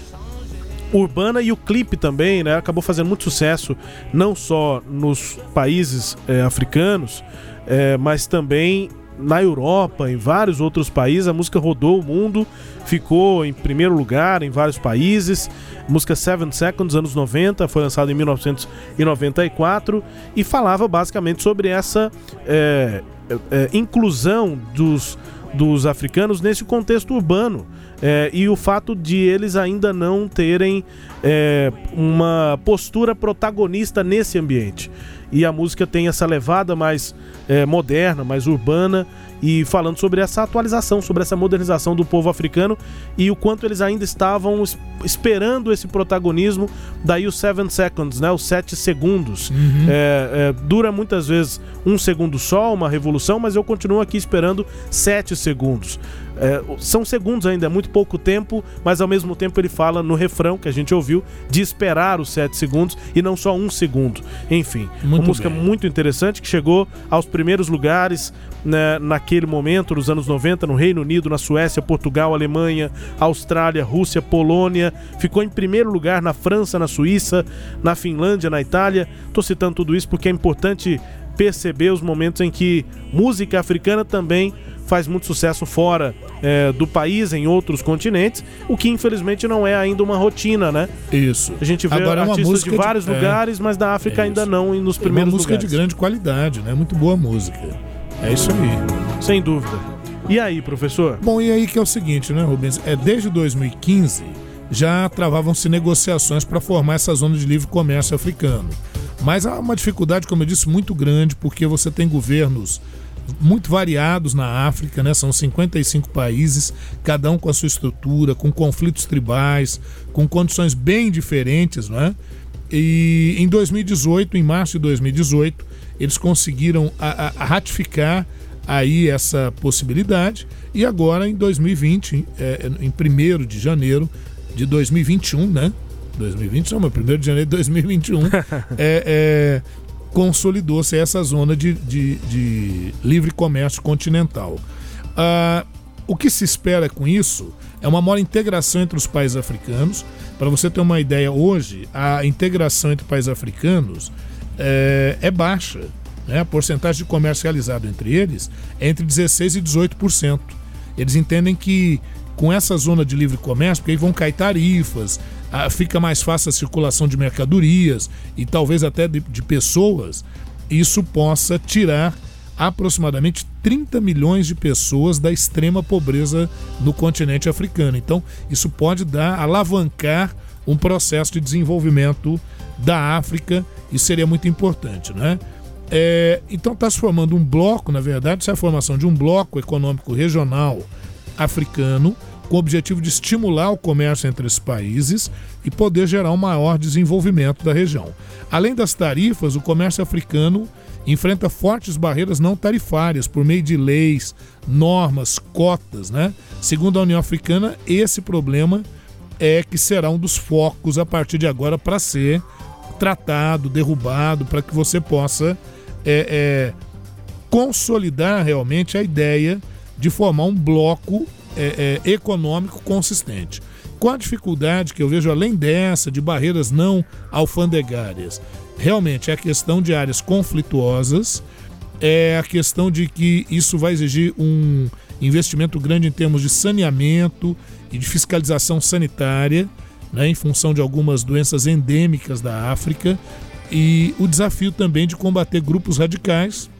urbana e o clipe também, né, acabou fazendo muito sucesso não só nos países eh, africanos, eh, mas também na Europa, em vários outros países. A música rodou o mundo, ficou em primeiro lugar em vários países. Música Seven Seconds, anos 90, foi lançada em 1994 e falava basicamente sobre essa eh, eh, inclusão dos, dos africanos nesse contexto urbano. É, e o fato de eles ainda não terem é, uma postura protagonista nesse ambiente. e a música tem essa levada mais é, moderna, mais urbana e falando sobre essa atualização, sobre essa modernização do povo africano e o quanto eles ainda estavam es- esperando esse protagonismo. Daí os seven seconds, né? Os sete segundos. É, é, dura muitas vezes um segundo só, uma revolução, mas eu continuo aqui esperando sete segundos. É, são segundos ainda, é muito pouco tempo, mas ao mesmo tempo ele fala no refrão que a gente ouviu de esperar os sete segundos e não só um segundo. Enfim, Muito uma música bem. muito interessante que chegou aos primeiros lugares né, naquele momento, nos anos 90, no Reino Unido, na Suécia, Portugal, Alemanha, Austrália, Rússia, Polônia. Ficou em primeiro lugar na França, na Suíça, na Finlândia, na Itália. Tô citando tudo isso porque é importante perceber os momentos em que música africana também faz muito sucesso fora é, do país, em outros continentes, o que infelizmente não é ainda uma rotina, né? Isso. A gente vê Agora é uma artistas música de de- vários é. lugares, mas da África É ainda não e nos É uma primeiros música lugares. de grande qualidade, né? Muito boa música. É isso aí. Sem dúvida. E aí, professor? Bom, e aí que é o seguinte, né, Rubens? É, desde 2015 já travavam-se negociações para formar essa zona de livre comércio africano. Mas há uma dificuldade, como eu disse, muito grande, porque você tem governos muito variados na África, né? São 55 países, cada um com a sua estrutura, com conflitos tribais, com condições bem diferentes, não é? E em 2018, em março de 2018, eles conseguiram a- a- a ratificar aí essa possibilidade e agora em 2020, é, em 1 de janeiro de 2021, né? 2020 não, mas 1 de janeiro de 2021, <laughs> é, é, consolidou-se essa zona de, de- de livre comércio continental. Ah, o que se espera com isso é uma maior integração entre os países africanos. Para você ter uma ideia, hoje a integração entre países africanos é, é baixa. né? A porcentagem de comércio realizado entre eles é entre 16% e 18%. Eles entendem que com essa zona de livre comércio, porque aí vão cair tarifas, ah, fica mais fácil a circulação de mercadorias e talvez até de, de pessoas, isso possa tirar aproximadamente 30 milhões de pessoas da extrema pobreza no continente africano. Então, isso pode dar, alavancar um processo de desenvolvimento da África e seria muito importante, né? É, então está se formando um bloco, na verdade, isso é a formação de um bloco econômico regional africano com o objetivo de estimular o comércio entre esses países e poder gerar um maior desenvolvimento da região. Além das tarifas, o comércio africano enfrenta fortes barreiras não tarifárias por meio de leis, normas, cotas, né? Segundo a União Africana, esse problema é que será um dos focos a partir de agora para ser tratado, derrubado, para que você possa é, é, consolidar realmente a ideia de formar um bloco é, é, econômico consistente. Com a dificuldade que eu vejo além dessa, de barreiras não alfandegárias, realmente é a questão de áreas conflituosas, é a questão de que isso vai exigir um investimento grande em termos de saneamento e de fiscalização sanitária, né, em função de algumas doenças endêmicas da África, e o desafio também de combater grupos radicais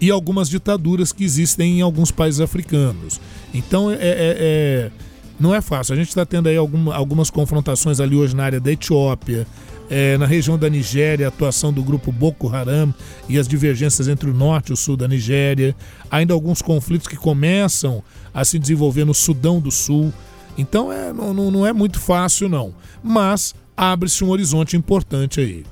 e algumas ditaduras que existem em alguns países africanos. Então é, é- é- não é fácil. A gente está tendo aí alguma- algumas confrontações ali hoje na área da Etiópia, é, na região da Nigéria, a atuação do grupo Boko Haram e as divergências entre o norte e o sul da Nigéria, ainda alguns conflitos que começam a se desenvolver no Sudão do Sul. Então é, não- não é muito fácil, não. Mas abre-se um horizonte importante aí.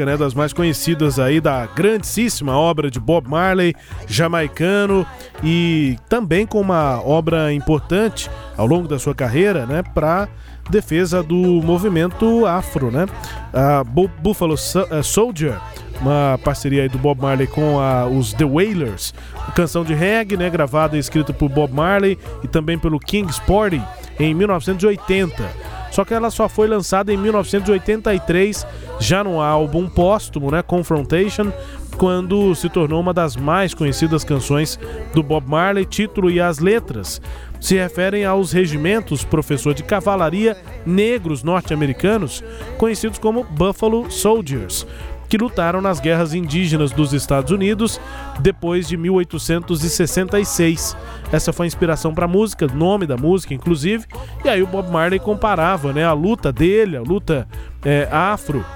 Clássica, né, das mais conhecidas aí da grandíssima obra de Bob Marley, jamaicano e também com uma obra importante ao longo da sua carreira, né, para defesa do movimento afro, né? A Bu- Buffalo eh, Soldier, uma parceria aí do Bob Marley com a- os The Wailers, canção de reggae, né, gravada e escrita por Bob Marley e também pelo King Sporty em 1980. Só que ela só foi lançada em 1983, já no álbum póstumo, né, Confrontation, quando se tornou uma das mais conhecidas canções do Bob Marley. Título e as letras se referem aos regimentos professor de cavalaria negros norte-americanos, conhecidos como Buffalo Soldiers, que lutaram nas guerras indígenas dos Estados Unidos depois de 1866. Essa foi a inspiração para a música, nome da música, inclusive. E aí o Bob Marley comparava né, a luta dele, a luta é, afro,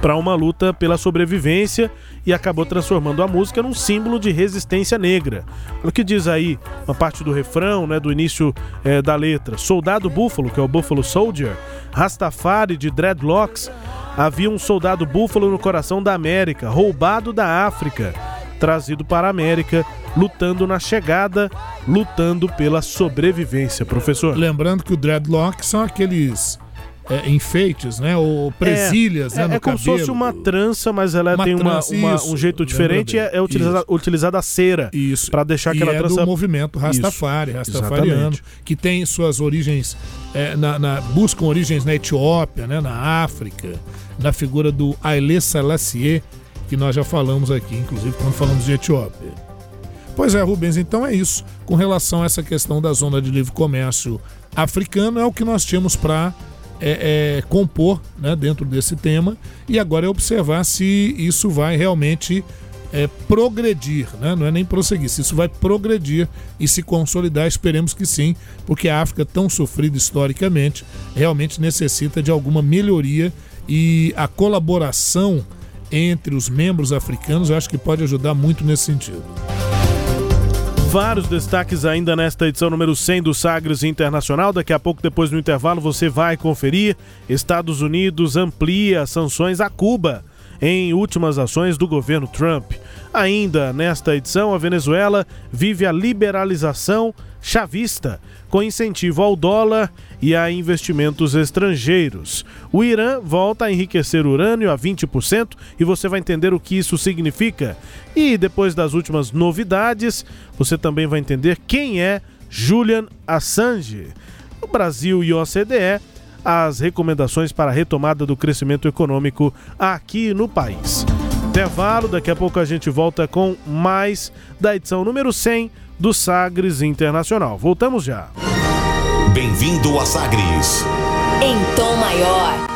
para uma luta pela sobrevivência e acabou transformando a música num símbolo de resistência negra. O que diz aí uma parte do refrão, né, do início eh, da letra: Soldado Búfalo, que é o Buffalo Soldier, Rastafari de Dreadlocks, havia um soldado búfalo no coração da América, roubado da África, trazido para a América, lutando na chegada, lutando pela sobrevivência, professor. Lembrando que o dreadlock são aqueles é, enfeites, né? Ou presilhas, é, né? é, no é como se fosse uma trança, mas ela Uma tem uma, trança, uma- isso, um jeito diferente e é, é utilizada, utilizada a cera Isso. para deixar e aquela é trança do movimento Rastafari, Isso, Rastafariano, exatamente. que tem suas origens, é, na, na- buscam origens na Etiópia, né, na África, na figura do Haile Selassie, que nós já falamos aqui, inclusive quando falamos de Etiópia. Pois é, Rubens, então é isso. Com relação a essa questão da zona de livre comércio africana, é o que nós tínhamos para compor né, dentro desse tema. E agora é observar se isso vai realmente é, progredir, né? não é nem prosseguir, se isso vai progredir e se consolidar, esperemos que sim, porque a África, tão sofrida historicamente, realmente necessita de alguma melhoria e a colaboração entre os membros africanos eu acho que pode ajudar muito nesse sentido. Vários destaques ainda nesta edição número 100 do Sagres Internacional. Daqui a pouco, depois do intervalo, você vai conferir. Estados Unidos amplia sanções a Cuba em últimas ações do governo Trump. Ainda nesta edição, a Venezuela vive a liberalização chavista, com incentivo ao dólar e a investimentos estrangeiros. O Irã volta a enriquecer urânio a 20% e você vai entender o que isso significa. E depois das últimas novidades, você também vai entender quem é Julian Assange. O Brasil e OCDE, as recomendações para a retomada do crescimento econômico aqui no país. Intervalo, daqui a pouco a gente volta com mais da edição número 100 do Sagres Internacional. Voltamos já. Bem-vindo a Sagres. Em tom maior.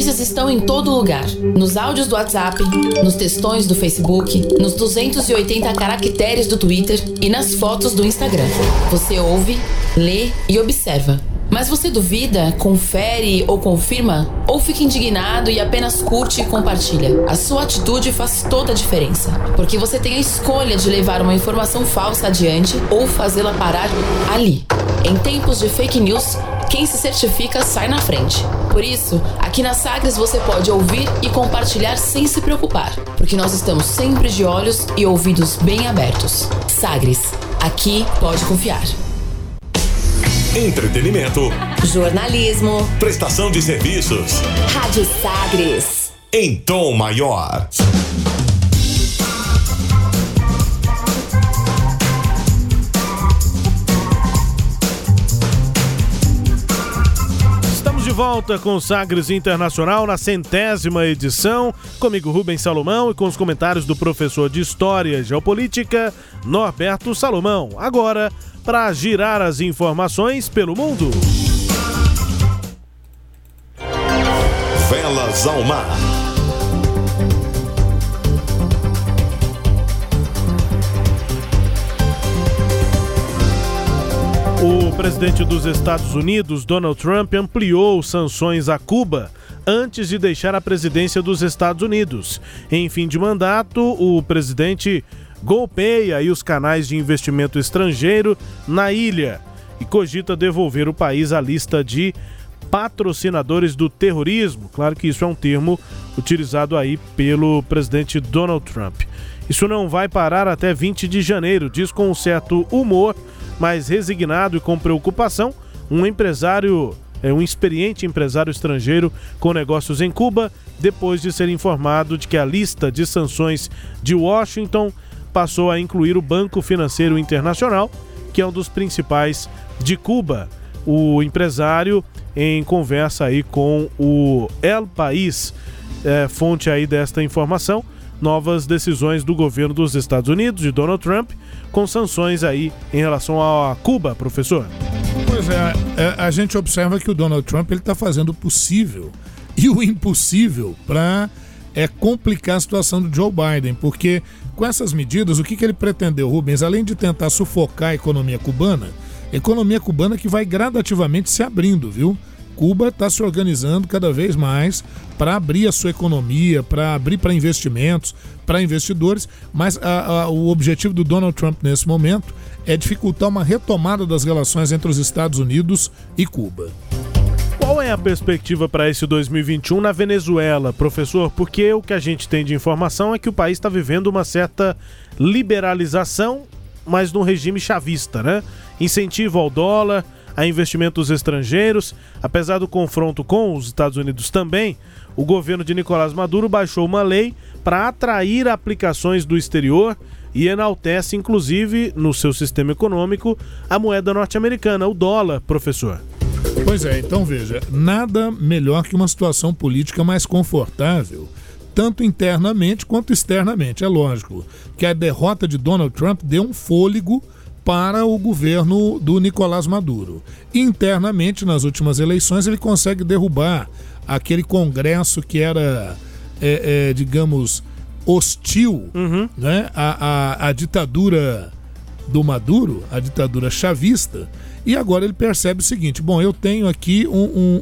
estão em todo lugar. Nos áudios do WhatsApp, nos textões do Facebook, nos 280 caracteres do Twitter e nas fotos do Instagram. Você ouve, lê e observa. Mas você duvida, confere ou confirma? Ou fica indignado e apenas curte e compartilha? A sua atitude faz toda a diferença. Porque você tem a escolha de levar uma informação falsa adiante ou fazê-la parar ali. Em tempos de fake news, quem se certifica sai na frente. Por isso, aqui na Sagres você pode ouvir e compartilhar sem se preocupar, porque nós estamos sempre de olhos e ouvidos bem abertos. Sagres, aqui pode confiar. Entretenimento, Jornalismo, prestação de serviços, Rádio Sagres. em tom maior. De volta com o Sagres Internacional na centésima edição. Comigo, Rubens Salomão, e com os comentários do professor de História e Geopolítica, Norberto Salomão. Agora, para girar as informações pelo mundo. Velas ao Mar. O presidente dos Estados Unidos, Donald Trump, ampliou sanções a Cuba antes de deixar a presidência dos Estados Unidos. Em fim de mandato, o presidente golpeia os canais de investimento estrangeiro na ilha e cogita devolver o país à lista de patrocinadores do terrorismo. Claro que isso é um termo utilizado aí pelo presidente Donald Trump. Isso não vai parar até 20 de janeiro, diz com um certo humor, mas resignado e com preocupação, um empresário, é um experiente empresário estrangeiro com negócios em Cuba, depois de ser informado de que a lista de sanções de Washington passou a incluir o Banco Financeiro Internacional, que é um dos principais de Cuba. O empresário, em conversa aí com o El País, é, fonte aí desta informação, novas decisões do governo dos Estados Unidos, de Donald Trump, com sanções aí em relação a Cuba, professor. Pois é, é, a gente observa que o Donald Trump está fazendo o possível e o impossível para é, complicar a situação do Joe Biden, porque com essas medidas, o que, que ele pretendeu, Rubens? Além de tentar sufocar a economia cubana, economia cubana que vai gradativamente se abrindo, viu? Cuba está se organizando cada vez mais para abrir a sua economia, para abrir para investimentos, para investidores, mas a- a- o objetivo do Donald Trump nesse momento é dificultar uma retomada das relações entre os Estados Unidos e Cuba. Qual é a perspectiva para esse 2021 na Venezuela, professor? Porque o que a gente tem de informação é que o país está vivendo uma certa liberalização, mas num regime chavista, né? Incentivo ao dólar, a investimentos estrangeiros. Apesar do confronto com os Estados Unidos também, o governo de Nicolás Maduro baixou uma lei para atrair aplicações do exterior e enaltece, inclusive, no seu sistema econômico, a moeda norte-americana, o dólar, professor. Pois é, então veja, nada melhor que uma situação política mais confortável, tanto internamente quanto externamente. É lógico que a derrota de Donald Trump deu um fôlego para o governo do Nicolás Maduro. Internamente, nas últimas eleições, ele consegue derrubar aquele Congresso que era, é, é, digamos, hostil né, à, à- à ditadura do Maduro, a ditadura chavista, e agora ele percebe o seguinte: bom, eu tenho aqui um-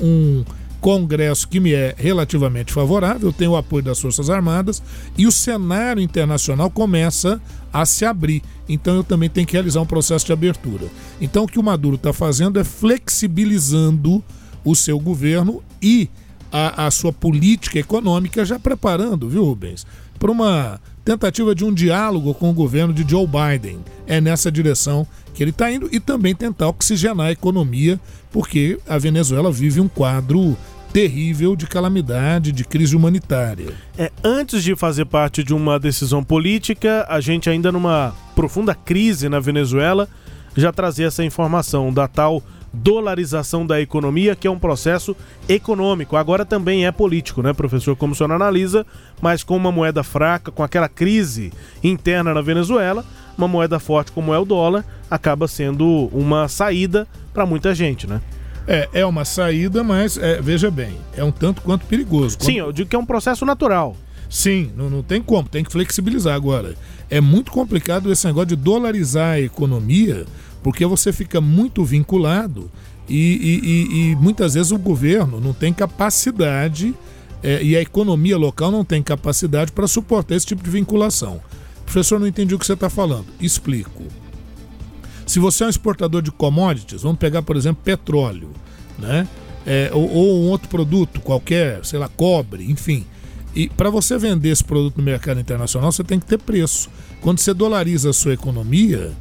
um Congresso que me é relativamente favorável, tenho o apoio das Forças Armadas e o cenário internacional começa a se abrir. Então eu também tenho que realizar um processo de abertura. Então o que o Maduro está fazendo é flexibilizando o seu governo e a, a sua política econômica, já preparando, viu, Rubens, para uma tentativa de um diálogo com o governo de Joe Biden. É nessa direção que ele está indo e também tentar oxigenar a economia, porque a Venezuela vive um quadro terrível de calamidade, de crise humanitária. É, antes de fazer parte de uma decisão política, a gente ainda numa profunda crise na Venezuela já trazia essa informação da tal dolarização da economia, que é um processo econômico. Agora também é político, né, professor? Como o senhor analisa, mas com uma moeda fraca, com aquela crise interna na Venezuela, uma moeda forte como é o dólar acaba sendo uma saída para muita gente, né? É, é uma saída, mas é, veja bem, é um tanto quanto perigoso. Sim, eu digo que é um processo natural. Sim, não, não tem como, tem que flexibilizar agora. É muito complicado esse negócio de dolarizar a economia, porque você fica muito vinculado e, e- e- e muitas vezes o governo não tem capacidade é, e a economia local não tem capacidade para suportar esse tipo de vinculação. Professor, não entendi o que você está falando. Explico. Se você é um exportador de commodities, vamos pegar, por exemplo, petróleo, né? É, ou, ou um outro produto qualquer, sei lá, cobre, enfim. E para você vender esse produto no mercado internacional, você tem que ter preço. Quando você dolariza a sua economia,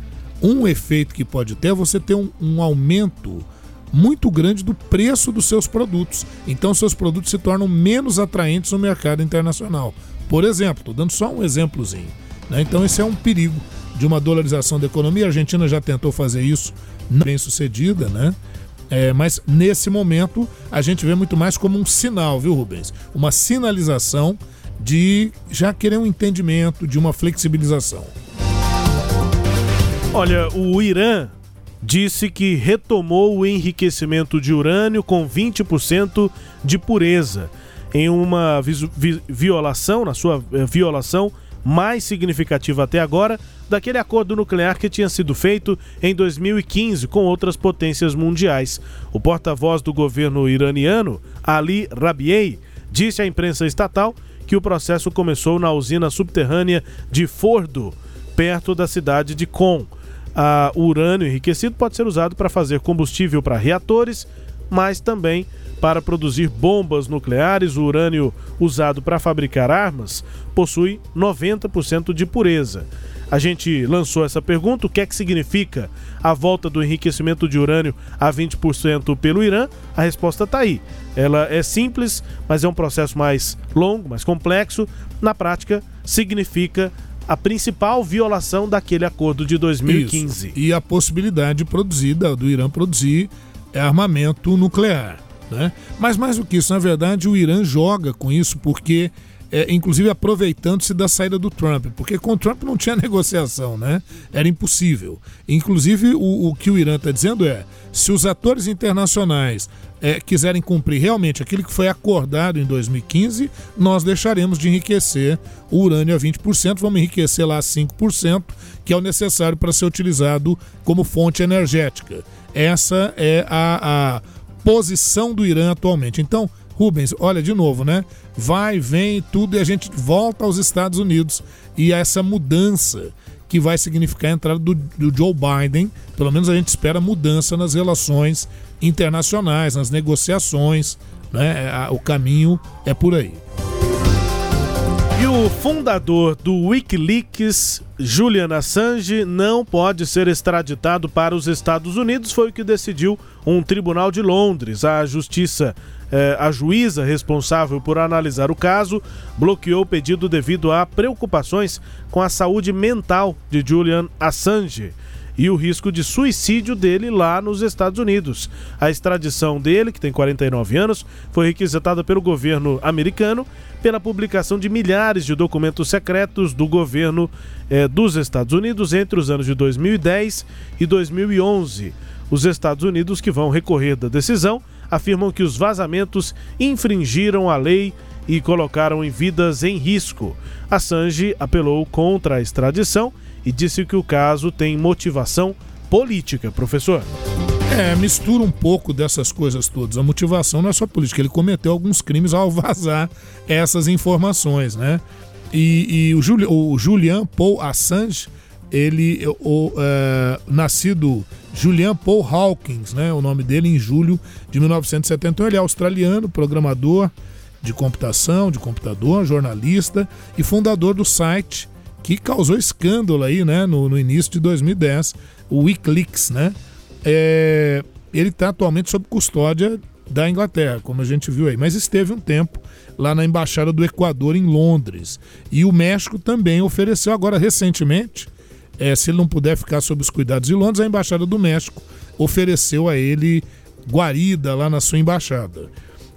um efeito que pode ter é você ter um, um aumento muito grande do preço dos seus produtos. Então, seus produtos se tornam menos atraentes no mercado internacional. Por exemplo, estou dando só um exemplozinho. né? Então, esse é um perigo de uma dolarização da economia. A Argentina já tentou fazer isso, não bem sucedida, né? É, mas nesse momento a gente vê muito mais como um sinal, viu, Rubens? Uma sinalização de já querer um entendimento, de uma flexibilização. Olha, o Irã disse que retomou o enriquecimento de urânio com 20% de pureza. em uma vi- violação, na sua eh, violação mais significativa até agora, daquele acordo nuclear que tinha sido feito em 2015 com outras potências mundiais. O porta-voz do governo iraniano, Ali Rabiei, disse à imprensa estatal que o processo começou na usina subterrânea de Fordo, perto da cidade de Qom. O urânio enriquecido pode ser usado para fazer combustível para reatores, mas também para produzir bombas nucleares. O urânio usado para fabricar armas possui 90% de pureza. A gente lançou essa pergunta: o que é que significa a volta do enriquecimento de urânio a 20% pelo Irã? A resposta está aí. Ela é simples, mas é um processo mais longo, mais complexo. Na prática, significa a principal violação daquele acordo de 2015. Isso. E a possibilidade de produzir, da- do Irã produzir armamento nuclear. Né? Mas mais do que isso, na verdade, o Irã joga com isso porque, é, inclusive aproveitando-se da saída do Trump, porque com o Trump não tinha <laughs> negociação, né? Era impossível. Inclusive, o, o que o Irã está dizendo é: se os atores internacionais é, quiserem cumprir realmente aquilo que foi acordado em 2015, nós deixaremos de enriquecer o urânio a 20%, vamos enriquecer lá 5%, que é o necessário para ser utilizado como fonte energética. Essa é a, a posição do Irã atualmente. Então, Rubens, olha de novo, né? Vai, vem tudo e a gente volta aos Estados Unidos e a essa mudança que vai significar a entrada do, do Joe Biden. Pelo menos a gente espera mudança nas relações internacionais, nas negociações. Né? O caminho é por aí. E o fundador do Wikileaks, Julian Assange, não pode ser extraditado para os Estados Unidos, foi o que decidiu um tribunal de Londres. A justiça, eh, a juíza responsável por analisar o caso, bloqueou o pedido devido a preocupações com a saúde mental de Julian Assange e o risco de suicídio dele lá nos Estados Unidos. A extradição dele, que tem 49 anos, foi requisitada pelo governo americano pela publicação de milhares de documentos secretos do governo eh, dos Estados Unidos entre os anos de 2010 e 2011. Os Estados Unidos, que vão recorrer da decisão, afirmam que os vazamentos infringiram a lei e colocaram vidas em risco. Assange apelou contra a extradição e disse que o caso tem motivação política, professor. É, mistura um pouco dessas coisas todas. A motivação não é só política, ele cometeu alguns crimes ao vazar essas informações, né? E, e o, Juli- o Julian Paul Assange, ele, o, é, nascido Julian Paul Hawkins, né? O nome dele em julho de 1971. Ele é australiano, programador de computação, de computador, jornalista e fundador do site que causou escândalo aí, né? No, no início de 2010, o Wikileaks, né? É, ele está atualmente sob custódia da Inglaterra, como a gente viu aí, mas esteve um tempo lá na Embaixada do Equador em Londres. E o México também ofereceu agora recentemente, é, se ele não puder ficar sob os cuidados de Londres, a Embaixada do México ofereceu a ele guarida lá na sua embaixada.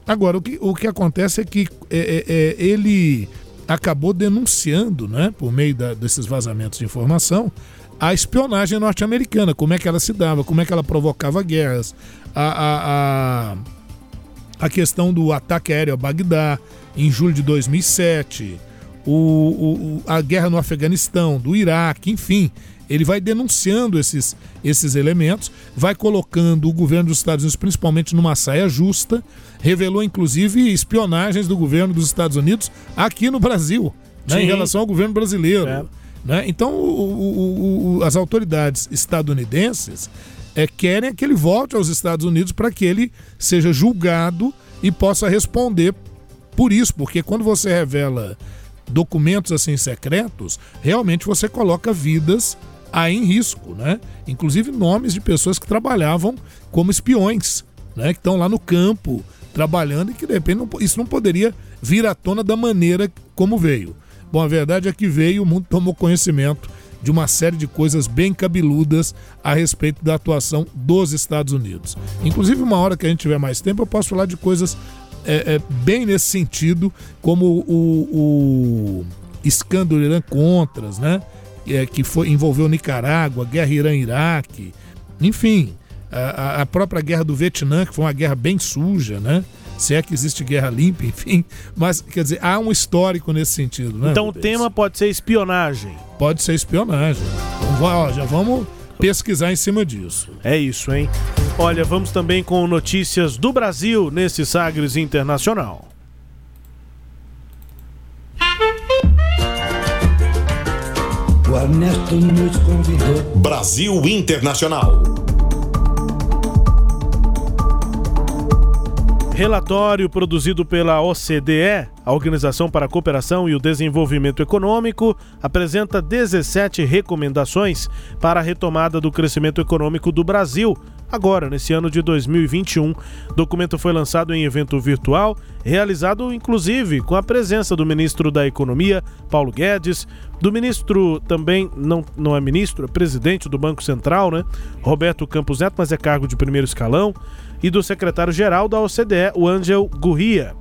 Agora, o que, o que acontece é que é, é, é, ele acabou denunciando, né, por meio da- desses vazamentos de informação, a espionagem norte-americana, como é que ela se dava, como é que ela provocava guerras, a, a, a, a questão do ataque aéreo a Bagdá em julho de 2007, o, o- a guerra no Afeganistão, do Iraque, enfim. Ele vai denunciando esses, esses elementos, vai colocando o governo dos Estados Unidos, principalmente, numa saia justa, revelou inclusive espionagens do governo dos Estados Unidos aqui no Brasil, né, em relação ao governo brasileiro. É. né? Então, o- o- o- as autoridades estadunidenses é, querem que ele volte aos Estados Unidos para que ele seja julgado e possa responder por isso, porque quando você revela documentos assim secretos, realmente você coloca vidas aí em risco, né? Inclusive nomes de pessoas que trabalhavam como espiões, né? Que estão lá no campo trabalhando e que de repente não- isso não poderia vir à tona da maneira como veio. Bom, a verdade é que veio, o mundo tomou conhecimento de uma série de coisas bem cabeludas a respeito da atuação dos Estados Unidos. Inclusive, uma hora que a gente tiver mais tempo, eu posso falar de coisas é, é, bem nesse sentido, como o, o escândalo Irã-Contras, né? É, que foi, envolveu Nicarágua, guerra Irã-Iraque, enfim, a, a- própria guerra do Vietnã, que foi uma guerra bem suja, né? se é que existe guerra limpa, <laughs> enfim. Mas, quer dizer, há um histórico nesse sentido, né? Então o tema pode ser espionagem. Pode ser espionagem. Então, ó, já vamos pesquisar em cima disso. É isso, hein? Olha, vamos também com notícias do Brasil nesse Sagres Internacional. O Ernesto nos convidou. Brasil Internacional. Relatório produzido pela OCDE, a Organização para a Cooperação e o Desenvolvimento Econômico, apresenta 17 recomendações para a retomada do crescimento econômico do Brasil, agora nesse ano de 2021. O documento foi lançado em evento virtual, realizado inclusive com a presença do ministro da Economia, Paulo Guedes, do ministro também, não, não é ministro, é presidente do Banco Central, né? Roberto Campos Neto, mas é cargo de primeiro escalão, e do secretário-geral da OCDE, o Angel Gurria.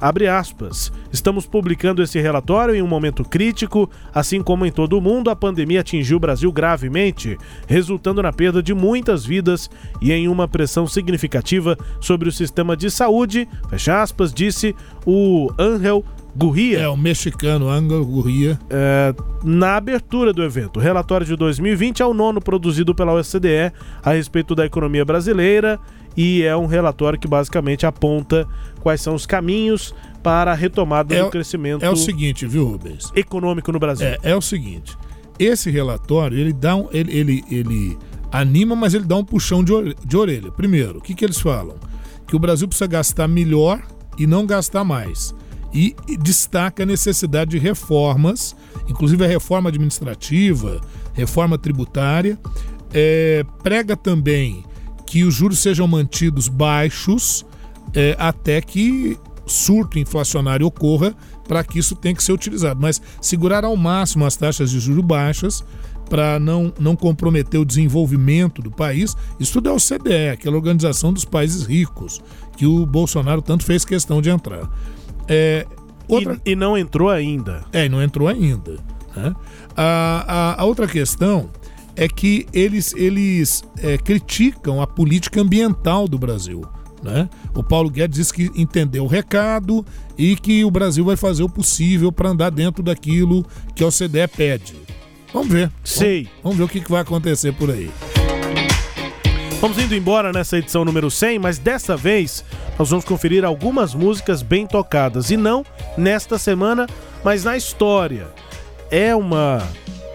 Abre aspas. Estamos publicando esse relatório em um momento crítico, assim como em todo o mundo, a pandemia atingiu o Brasil gravemente, resultando na perda de muitas vidas e em uma pressão significativa sobre o sistema de saúde, fecha aspas, disse o Angel Gurria. É, o mexicano Angel Gurria. É, na abertura do evento. O relatório de 2020 é o nono produzido pela OCDE a respeito da economia brasileira e é um relatório que basicamente aponta quais são os caminhos para a retomada É do crescimento É o seguinte, viu, Rubens? econômico no Brasil. É, é o seguinte. Esse relatório, ele dá um, ele, ele, ele anima, mas ele dá um puxão de ore- de orelha. Primeiro, o que, que eles falam? Que o Brasil precisa gastar melhor e não gastar mais. E, e destaca a necessidade de reformas, inclusive a reforma administrativa, reforma tributária. É, prega também que os juros sejam mantidos baixos é, até que surto inflacionário ocorra para que isso tenha que ser utilizado. Mas segurar ao máximo as taxas de juros baixas para não, não comprometer o desenvolvimento do país. Isso tudo é o CDE, aquela organização dos países ricos, que o Bolsonaro tanto fez questão de entrar. É, outra... E, e não entrou ainda. É, e não entrou ainda. né? A, a, a outra questão é que eles, eles é, criticam a política ambiental do Brasil. Né? O Paulo Guedes disse que entendeu o recado e que o Brasil vai fazer o possível para andar dentro daquilo que a OCDE pede. Vamos ver. Sei. Vamos, vamos ver o que, vai acontecer por aí. Vamos indo embora nessa edição número 100, mas dessa vez nós vamos conferir algumas músicas bem tocadas. E não nesta semana, mas na história. É uma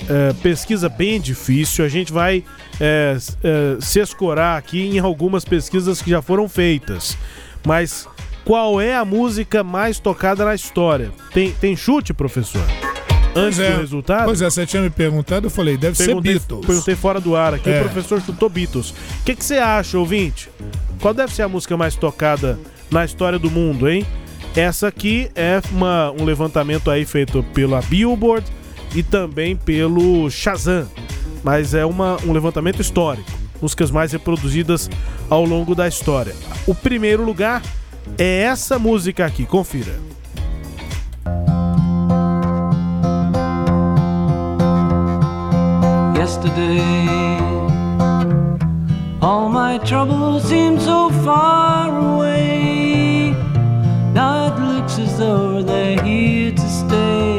é, pesquisa bem difícil. A gente vai é, é, se escorar aqui em algumas pesquisas que já foram feitas. Mas qual é a música mais tocada na história? Tem, tem chute, professor? Antes é. do resultado? Pois é, você tinha me perguntado, eu falei, deve Perguntei, ser Beatles. perguntei fora do ar aqui, É. o professor chutou Beatles. O que, que você acha, ouvinte? Qual deve ser a música mais tocada na história do mundo, hein? Essa aqui é uma- um levantamento aí feito pela Billboard e também pelo Shazam. Mas é uma- um levantamento histórico. Músicas mais reproduzidas ao longo da história. O primeiro lugar é essa música aqui, confira. yesterday. All my troubles seem so far away. Now it looks as though they're here to stay.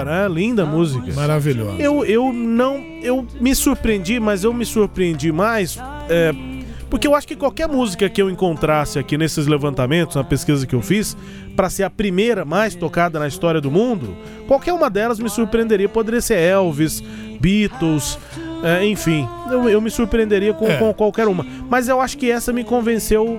Linda, né? Linda música. Maravilhosa. Eu, eu não. Eu me surpreendi, mas eu me surpreendi mais. é, porque eu acho que qualquer música que eu encontrasse aqui nesses levantamentos, na pesquisa que eu fiz, para ser a primeira mais tocada na história do mundo, qualquer uma delas me surpreenderia. Poderia ser Elvis, Beatles, é, enfim. Eu, eu me surpreenderia com, É. com qualquer uma. Mas eu acho que essa me convenceu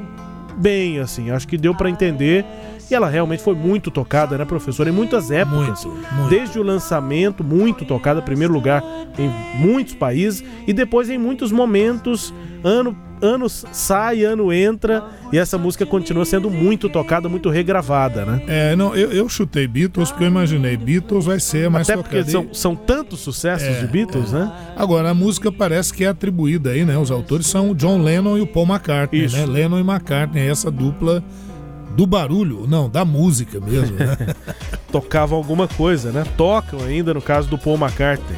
bem, assim. Acho que deu pra entender. E ela realmente foi muito tocada, né, professora? Em muitas épocas. Desde o lançamento, muito tocada, primeiro lugar em muitos países. E depois em muitos momentos, ano, anos sai, ano entra. E essa música continua sendo muito tocada, muito regravada, né? É, não, eu, eu chutei Beatles porque eu imaginei Beatles vai ser mais Até porque tocada. são, são tantos sucessos É, de Beatles, né? Agora, a música parece que é atribuída aí, né? Os autores são o John Lennon e o Paul McCartney, Isso. né? Lennon e McCartney, essa dupla do barulho, não, da música mesmo, né? <laughs> Tocavam alguma coisa, né? Tocam ainda no caso do Paul McCartney.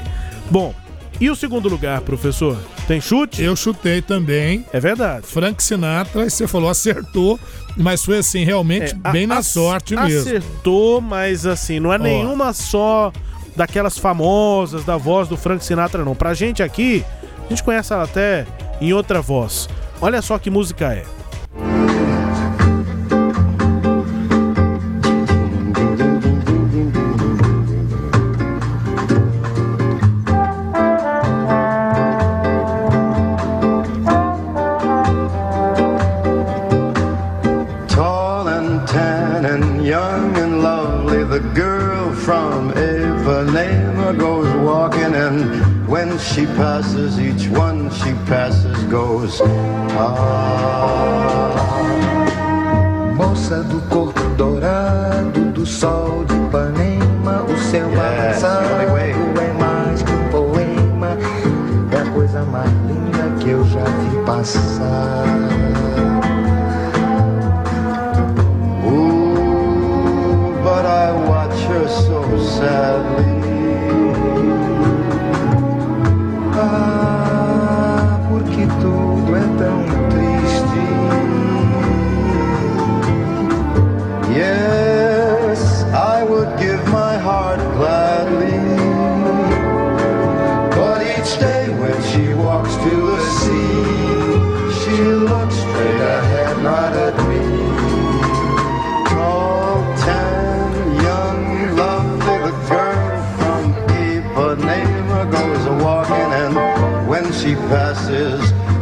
Bom, e o segundo lugar, professor? Tem chute? Eu chutei também. É verdade. Frank Sinatra, e você falou, acertou, mas foi assim, realmente É, bem na sorte mesmo. Acertou, mas assim, não é nenhuma só daquelas famosas da voz do Frank Sinatra, não. Pra gente aqui, a gente conhece ela até em outra voz. Olha só que música é. Goes, ah. Moça do corpo dourado, do sol de Ipanema, o seu Yes, é mais que um poema, é a coisa mais linda que eu já vi passar. Ooh, but I watch her so sadly.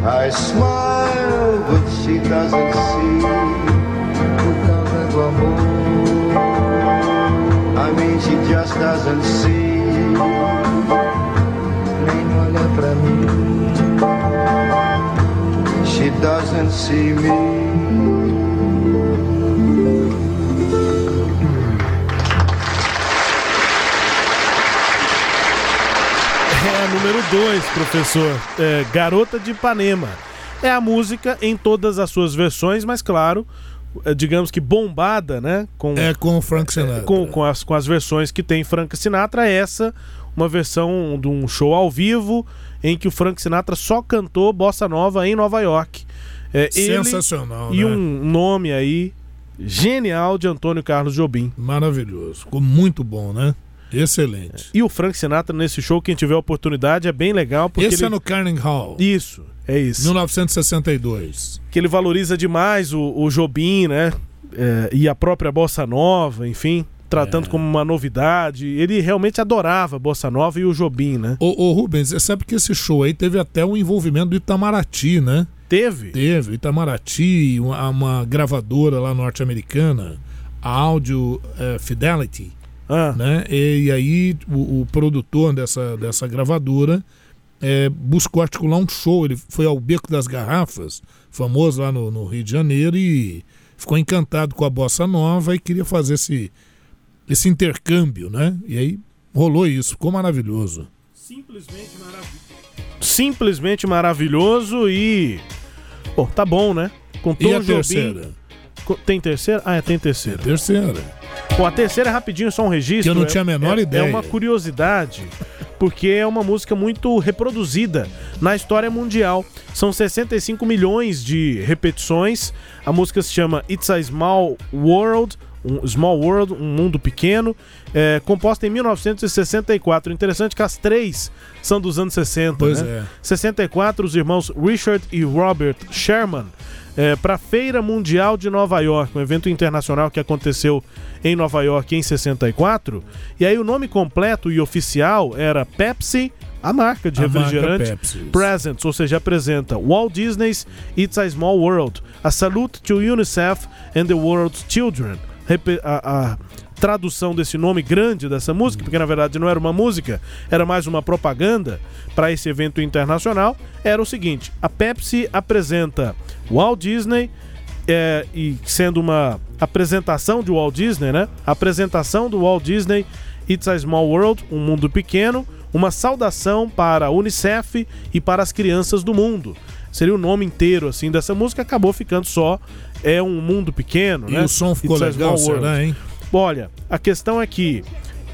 I smile, but she doesn't see. I mean, she just doesn't see. She doesn't see me. Número 2, professor. É, Garota de Ipanema. É a música em todas as suas versões, mas claro, é, digamos que bombada, né? Com, É com o Frank Sinatra. com, com as, com as versões que tem Frank Sinatra, essa, uma versão de um show ao vivo em que o Frank Sinatra só cantou Bossa Nova em Nova York. É, ele Sensacional, E né? um nome aí genial de Antônio Carlos Jobim. Maravilhoso. Ficou muito bom, né? Excelente. E o Frank Sinatra nesse show, quem tiver oportunidade, é bem legal. Porque Esse ele... é no Carnegie Hall. Isso, é isso. 1962. Que ele valoriza demais o, o Jobim, né? É, e a própria Bossa Nova, enfim, tratando É. como uma novidade. Ele realmente adorava a Bossa Nova e o Jobim, né? Ô, ô Rubens, você sabe que esse show aí teve até o envolvimento do Itamaraty, né? Teve? Teve. Itamaraty, uma, uma gravadora lá norte-americana, a Audio eh, Fidelity, Ah. né? E, e aí o, o produtor dessa, dessa gravadora eh, buscou articular um show. Ele foi ao Beco das Garrafas, famoso lá no, no Rio de Janeiro, e ficou encantado com a bossa nova e queria fazer esse, esse intercâmbio, né? E aí rolou isso, ficou maravilhoso. Simplesmente maravilhoso. Simplesmente maravilhoso e. Bom, tá bom, né? Com E a Jobim. terceira? Tem terceira? Ah, é, tem terceira. Terceira. Bom, a terceira é rapidinho, só um registro. Que eu não é- tinha a menor é- ideia. É uma curiosidade, porque é uma música muito reproduzida na história mundial. São 65 milhões de repetições. A música se chama It's a Small World. Um Small World, um mundo pequeno, é, composta em 1964. Interessante que as três são dos anos 60. Pois né? é. 64, os irmãos Richard e Robert Sherman para a Feira Mundial de Nova York, um evento internacional que aconteceu em Nova York em 64. E aí o nome completo e oficial era Pepsi a marca de A marca refrigerante isso. Presents, ou seja, apresenta Walt Disney's It's a Small World, a salute to UNICEF and the World's Children. A, a tradução desse nome grande dessa música, porque na verdade não era uma música, era mais uma propaganda para esse evento internacional, era o seguinte: a Pepsi apresenta Walt Disney é, e sendo uma apresentação de Walt Disney, né? A apresentação do Walt Disney It's a Small World, um mundo pequeno, uma saudação para a UNICEF e para as crianças do mundo. Seria o nome inteiro assim dessa música, acabou ficando só é um mundo pequeno, E né? o som ficou It's legal, será, hein? Olha, a questão é que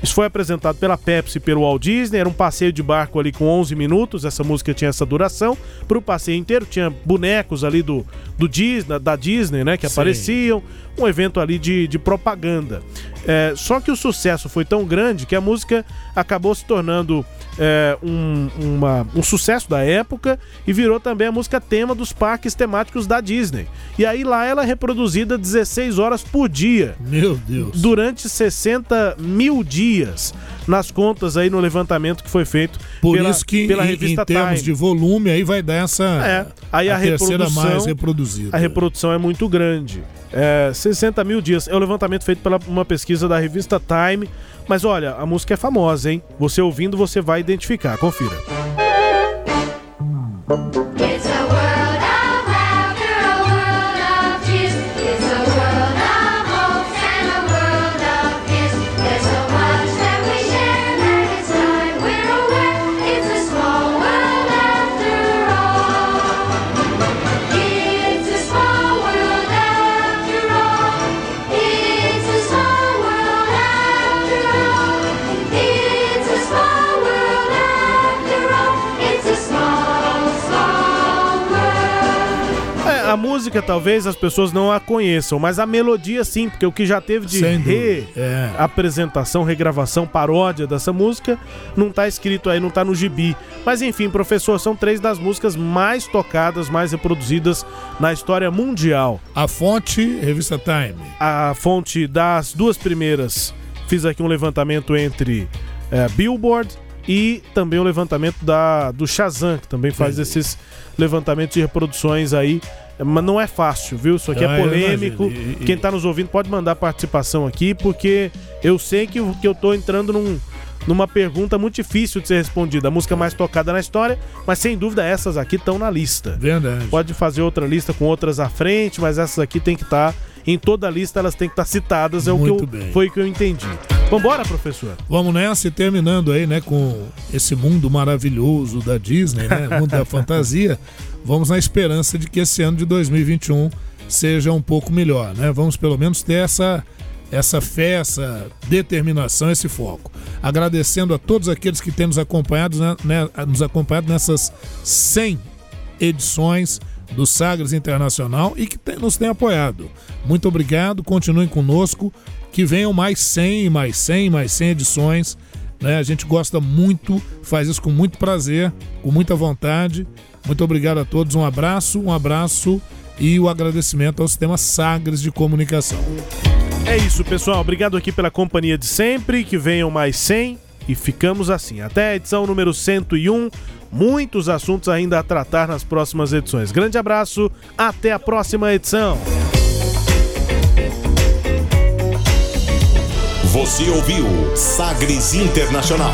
isso foi apresentado pela Pepsi e pelo Walt Disney, era um passeio de barco ali com 11 minutos, essa música tinha essa duração. Para o passeio inteiro tinha bonecos ali do, do Disney, da Disney, né, que Sim. apareciam, um evento ali de, de propaganda. É, só que o sucesso foi tão grande que a música acabou se tornando é, um, uma- um sucesso da época e virou também a música tema dos parques temáticos da Disney. E aí lá ela é reproduzida 16 horas por dia Meu Deus. durante 60 mil dias nas contas aí no levantamento que foi feito Por pela, isso que pela em, revista em termos Time. de volume aí vai dar essa É, aí a, terceira reprodução, mais reproduzida. a reprodução é muito grande. É, 60 mil dias. É o levantamento feito pela uma pesquisa da revista Time. Mas olha, a música é famosa, hein? Você ouvindo, você vai identificar. Confira. It's a música talvez as pessoas não a conheçam, mas a melodia sim, porque o que já teve de dúvida, é. reapresentação, regravação, paródia dessa música, não tá escrito aí, não tá no gibi. Mas enfim, professor, são três das músicas mais tocadas, mais reproduzidas na história mundial. A fonte, revista Time. A fonte das duas primeiras, fiz aqui um levantamento entre é, Billboard e também o levantamento da, do Shazam, que também faz esses levantamentos de reproduções aí. Mas não é fácil, viu? Isso aqui Ah, é polêmico. E- e- Quem tá nos ouvindo pode mandar participação aqui, porque eu sei que, que eu tô entrando num, numa pergunta muito difícil de ser respondida. A música mais tocada na história, mas sem dúvida essas aqui estão na lista. Verdade. Pode fazer outra lista com outras à frente, mas essas aqui tem que estar. em toda a lista elas têm que estar citadas, é o que Muito eu, bem. foi o que eu entendi. Vambora, professor? Vamos nessa e terminando aí, né, com esse mundo maravilhoso da Disney, né, mundo da fantasia. <laughs> Vamos na esperança de que esse ano de 2021 seja um pouco melhor, né? Vamos pelo menos ter essa essa fé, essa determinação, esse foco. Agradecendo a todos aqueles que têm nos acompanhado, né, né, nos acompanhado nessas 100 edições do Sagres Internacional e que tem- nos tem apoiado. Muito obrigado, continuem conosco, que venham mais 100, mais 100, mais 100 edições. Né? A gente gosta muito, faz isso com muito prazer, com muita vontade. Muito obrigado a todos, um abraço, um abraço e o agradecimento ao sistema Sagres de Comunicação. É isso, pessoal. Obrigado aqui pela companhia de sempre. Que venham mais 100 e ficamos assim. Até a edição número 101. Muitos assuntos ainda a tratar nas próximas edições. Grande abraço, até a próxima edição. Você ouviu Sagres Internacional.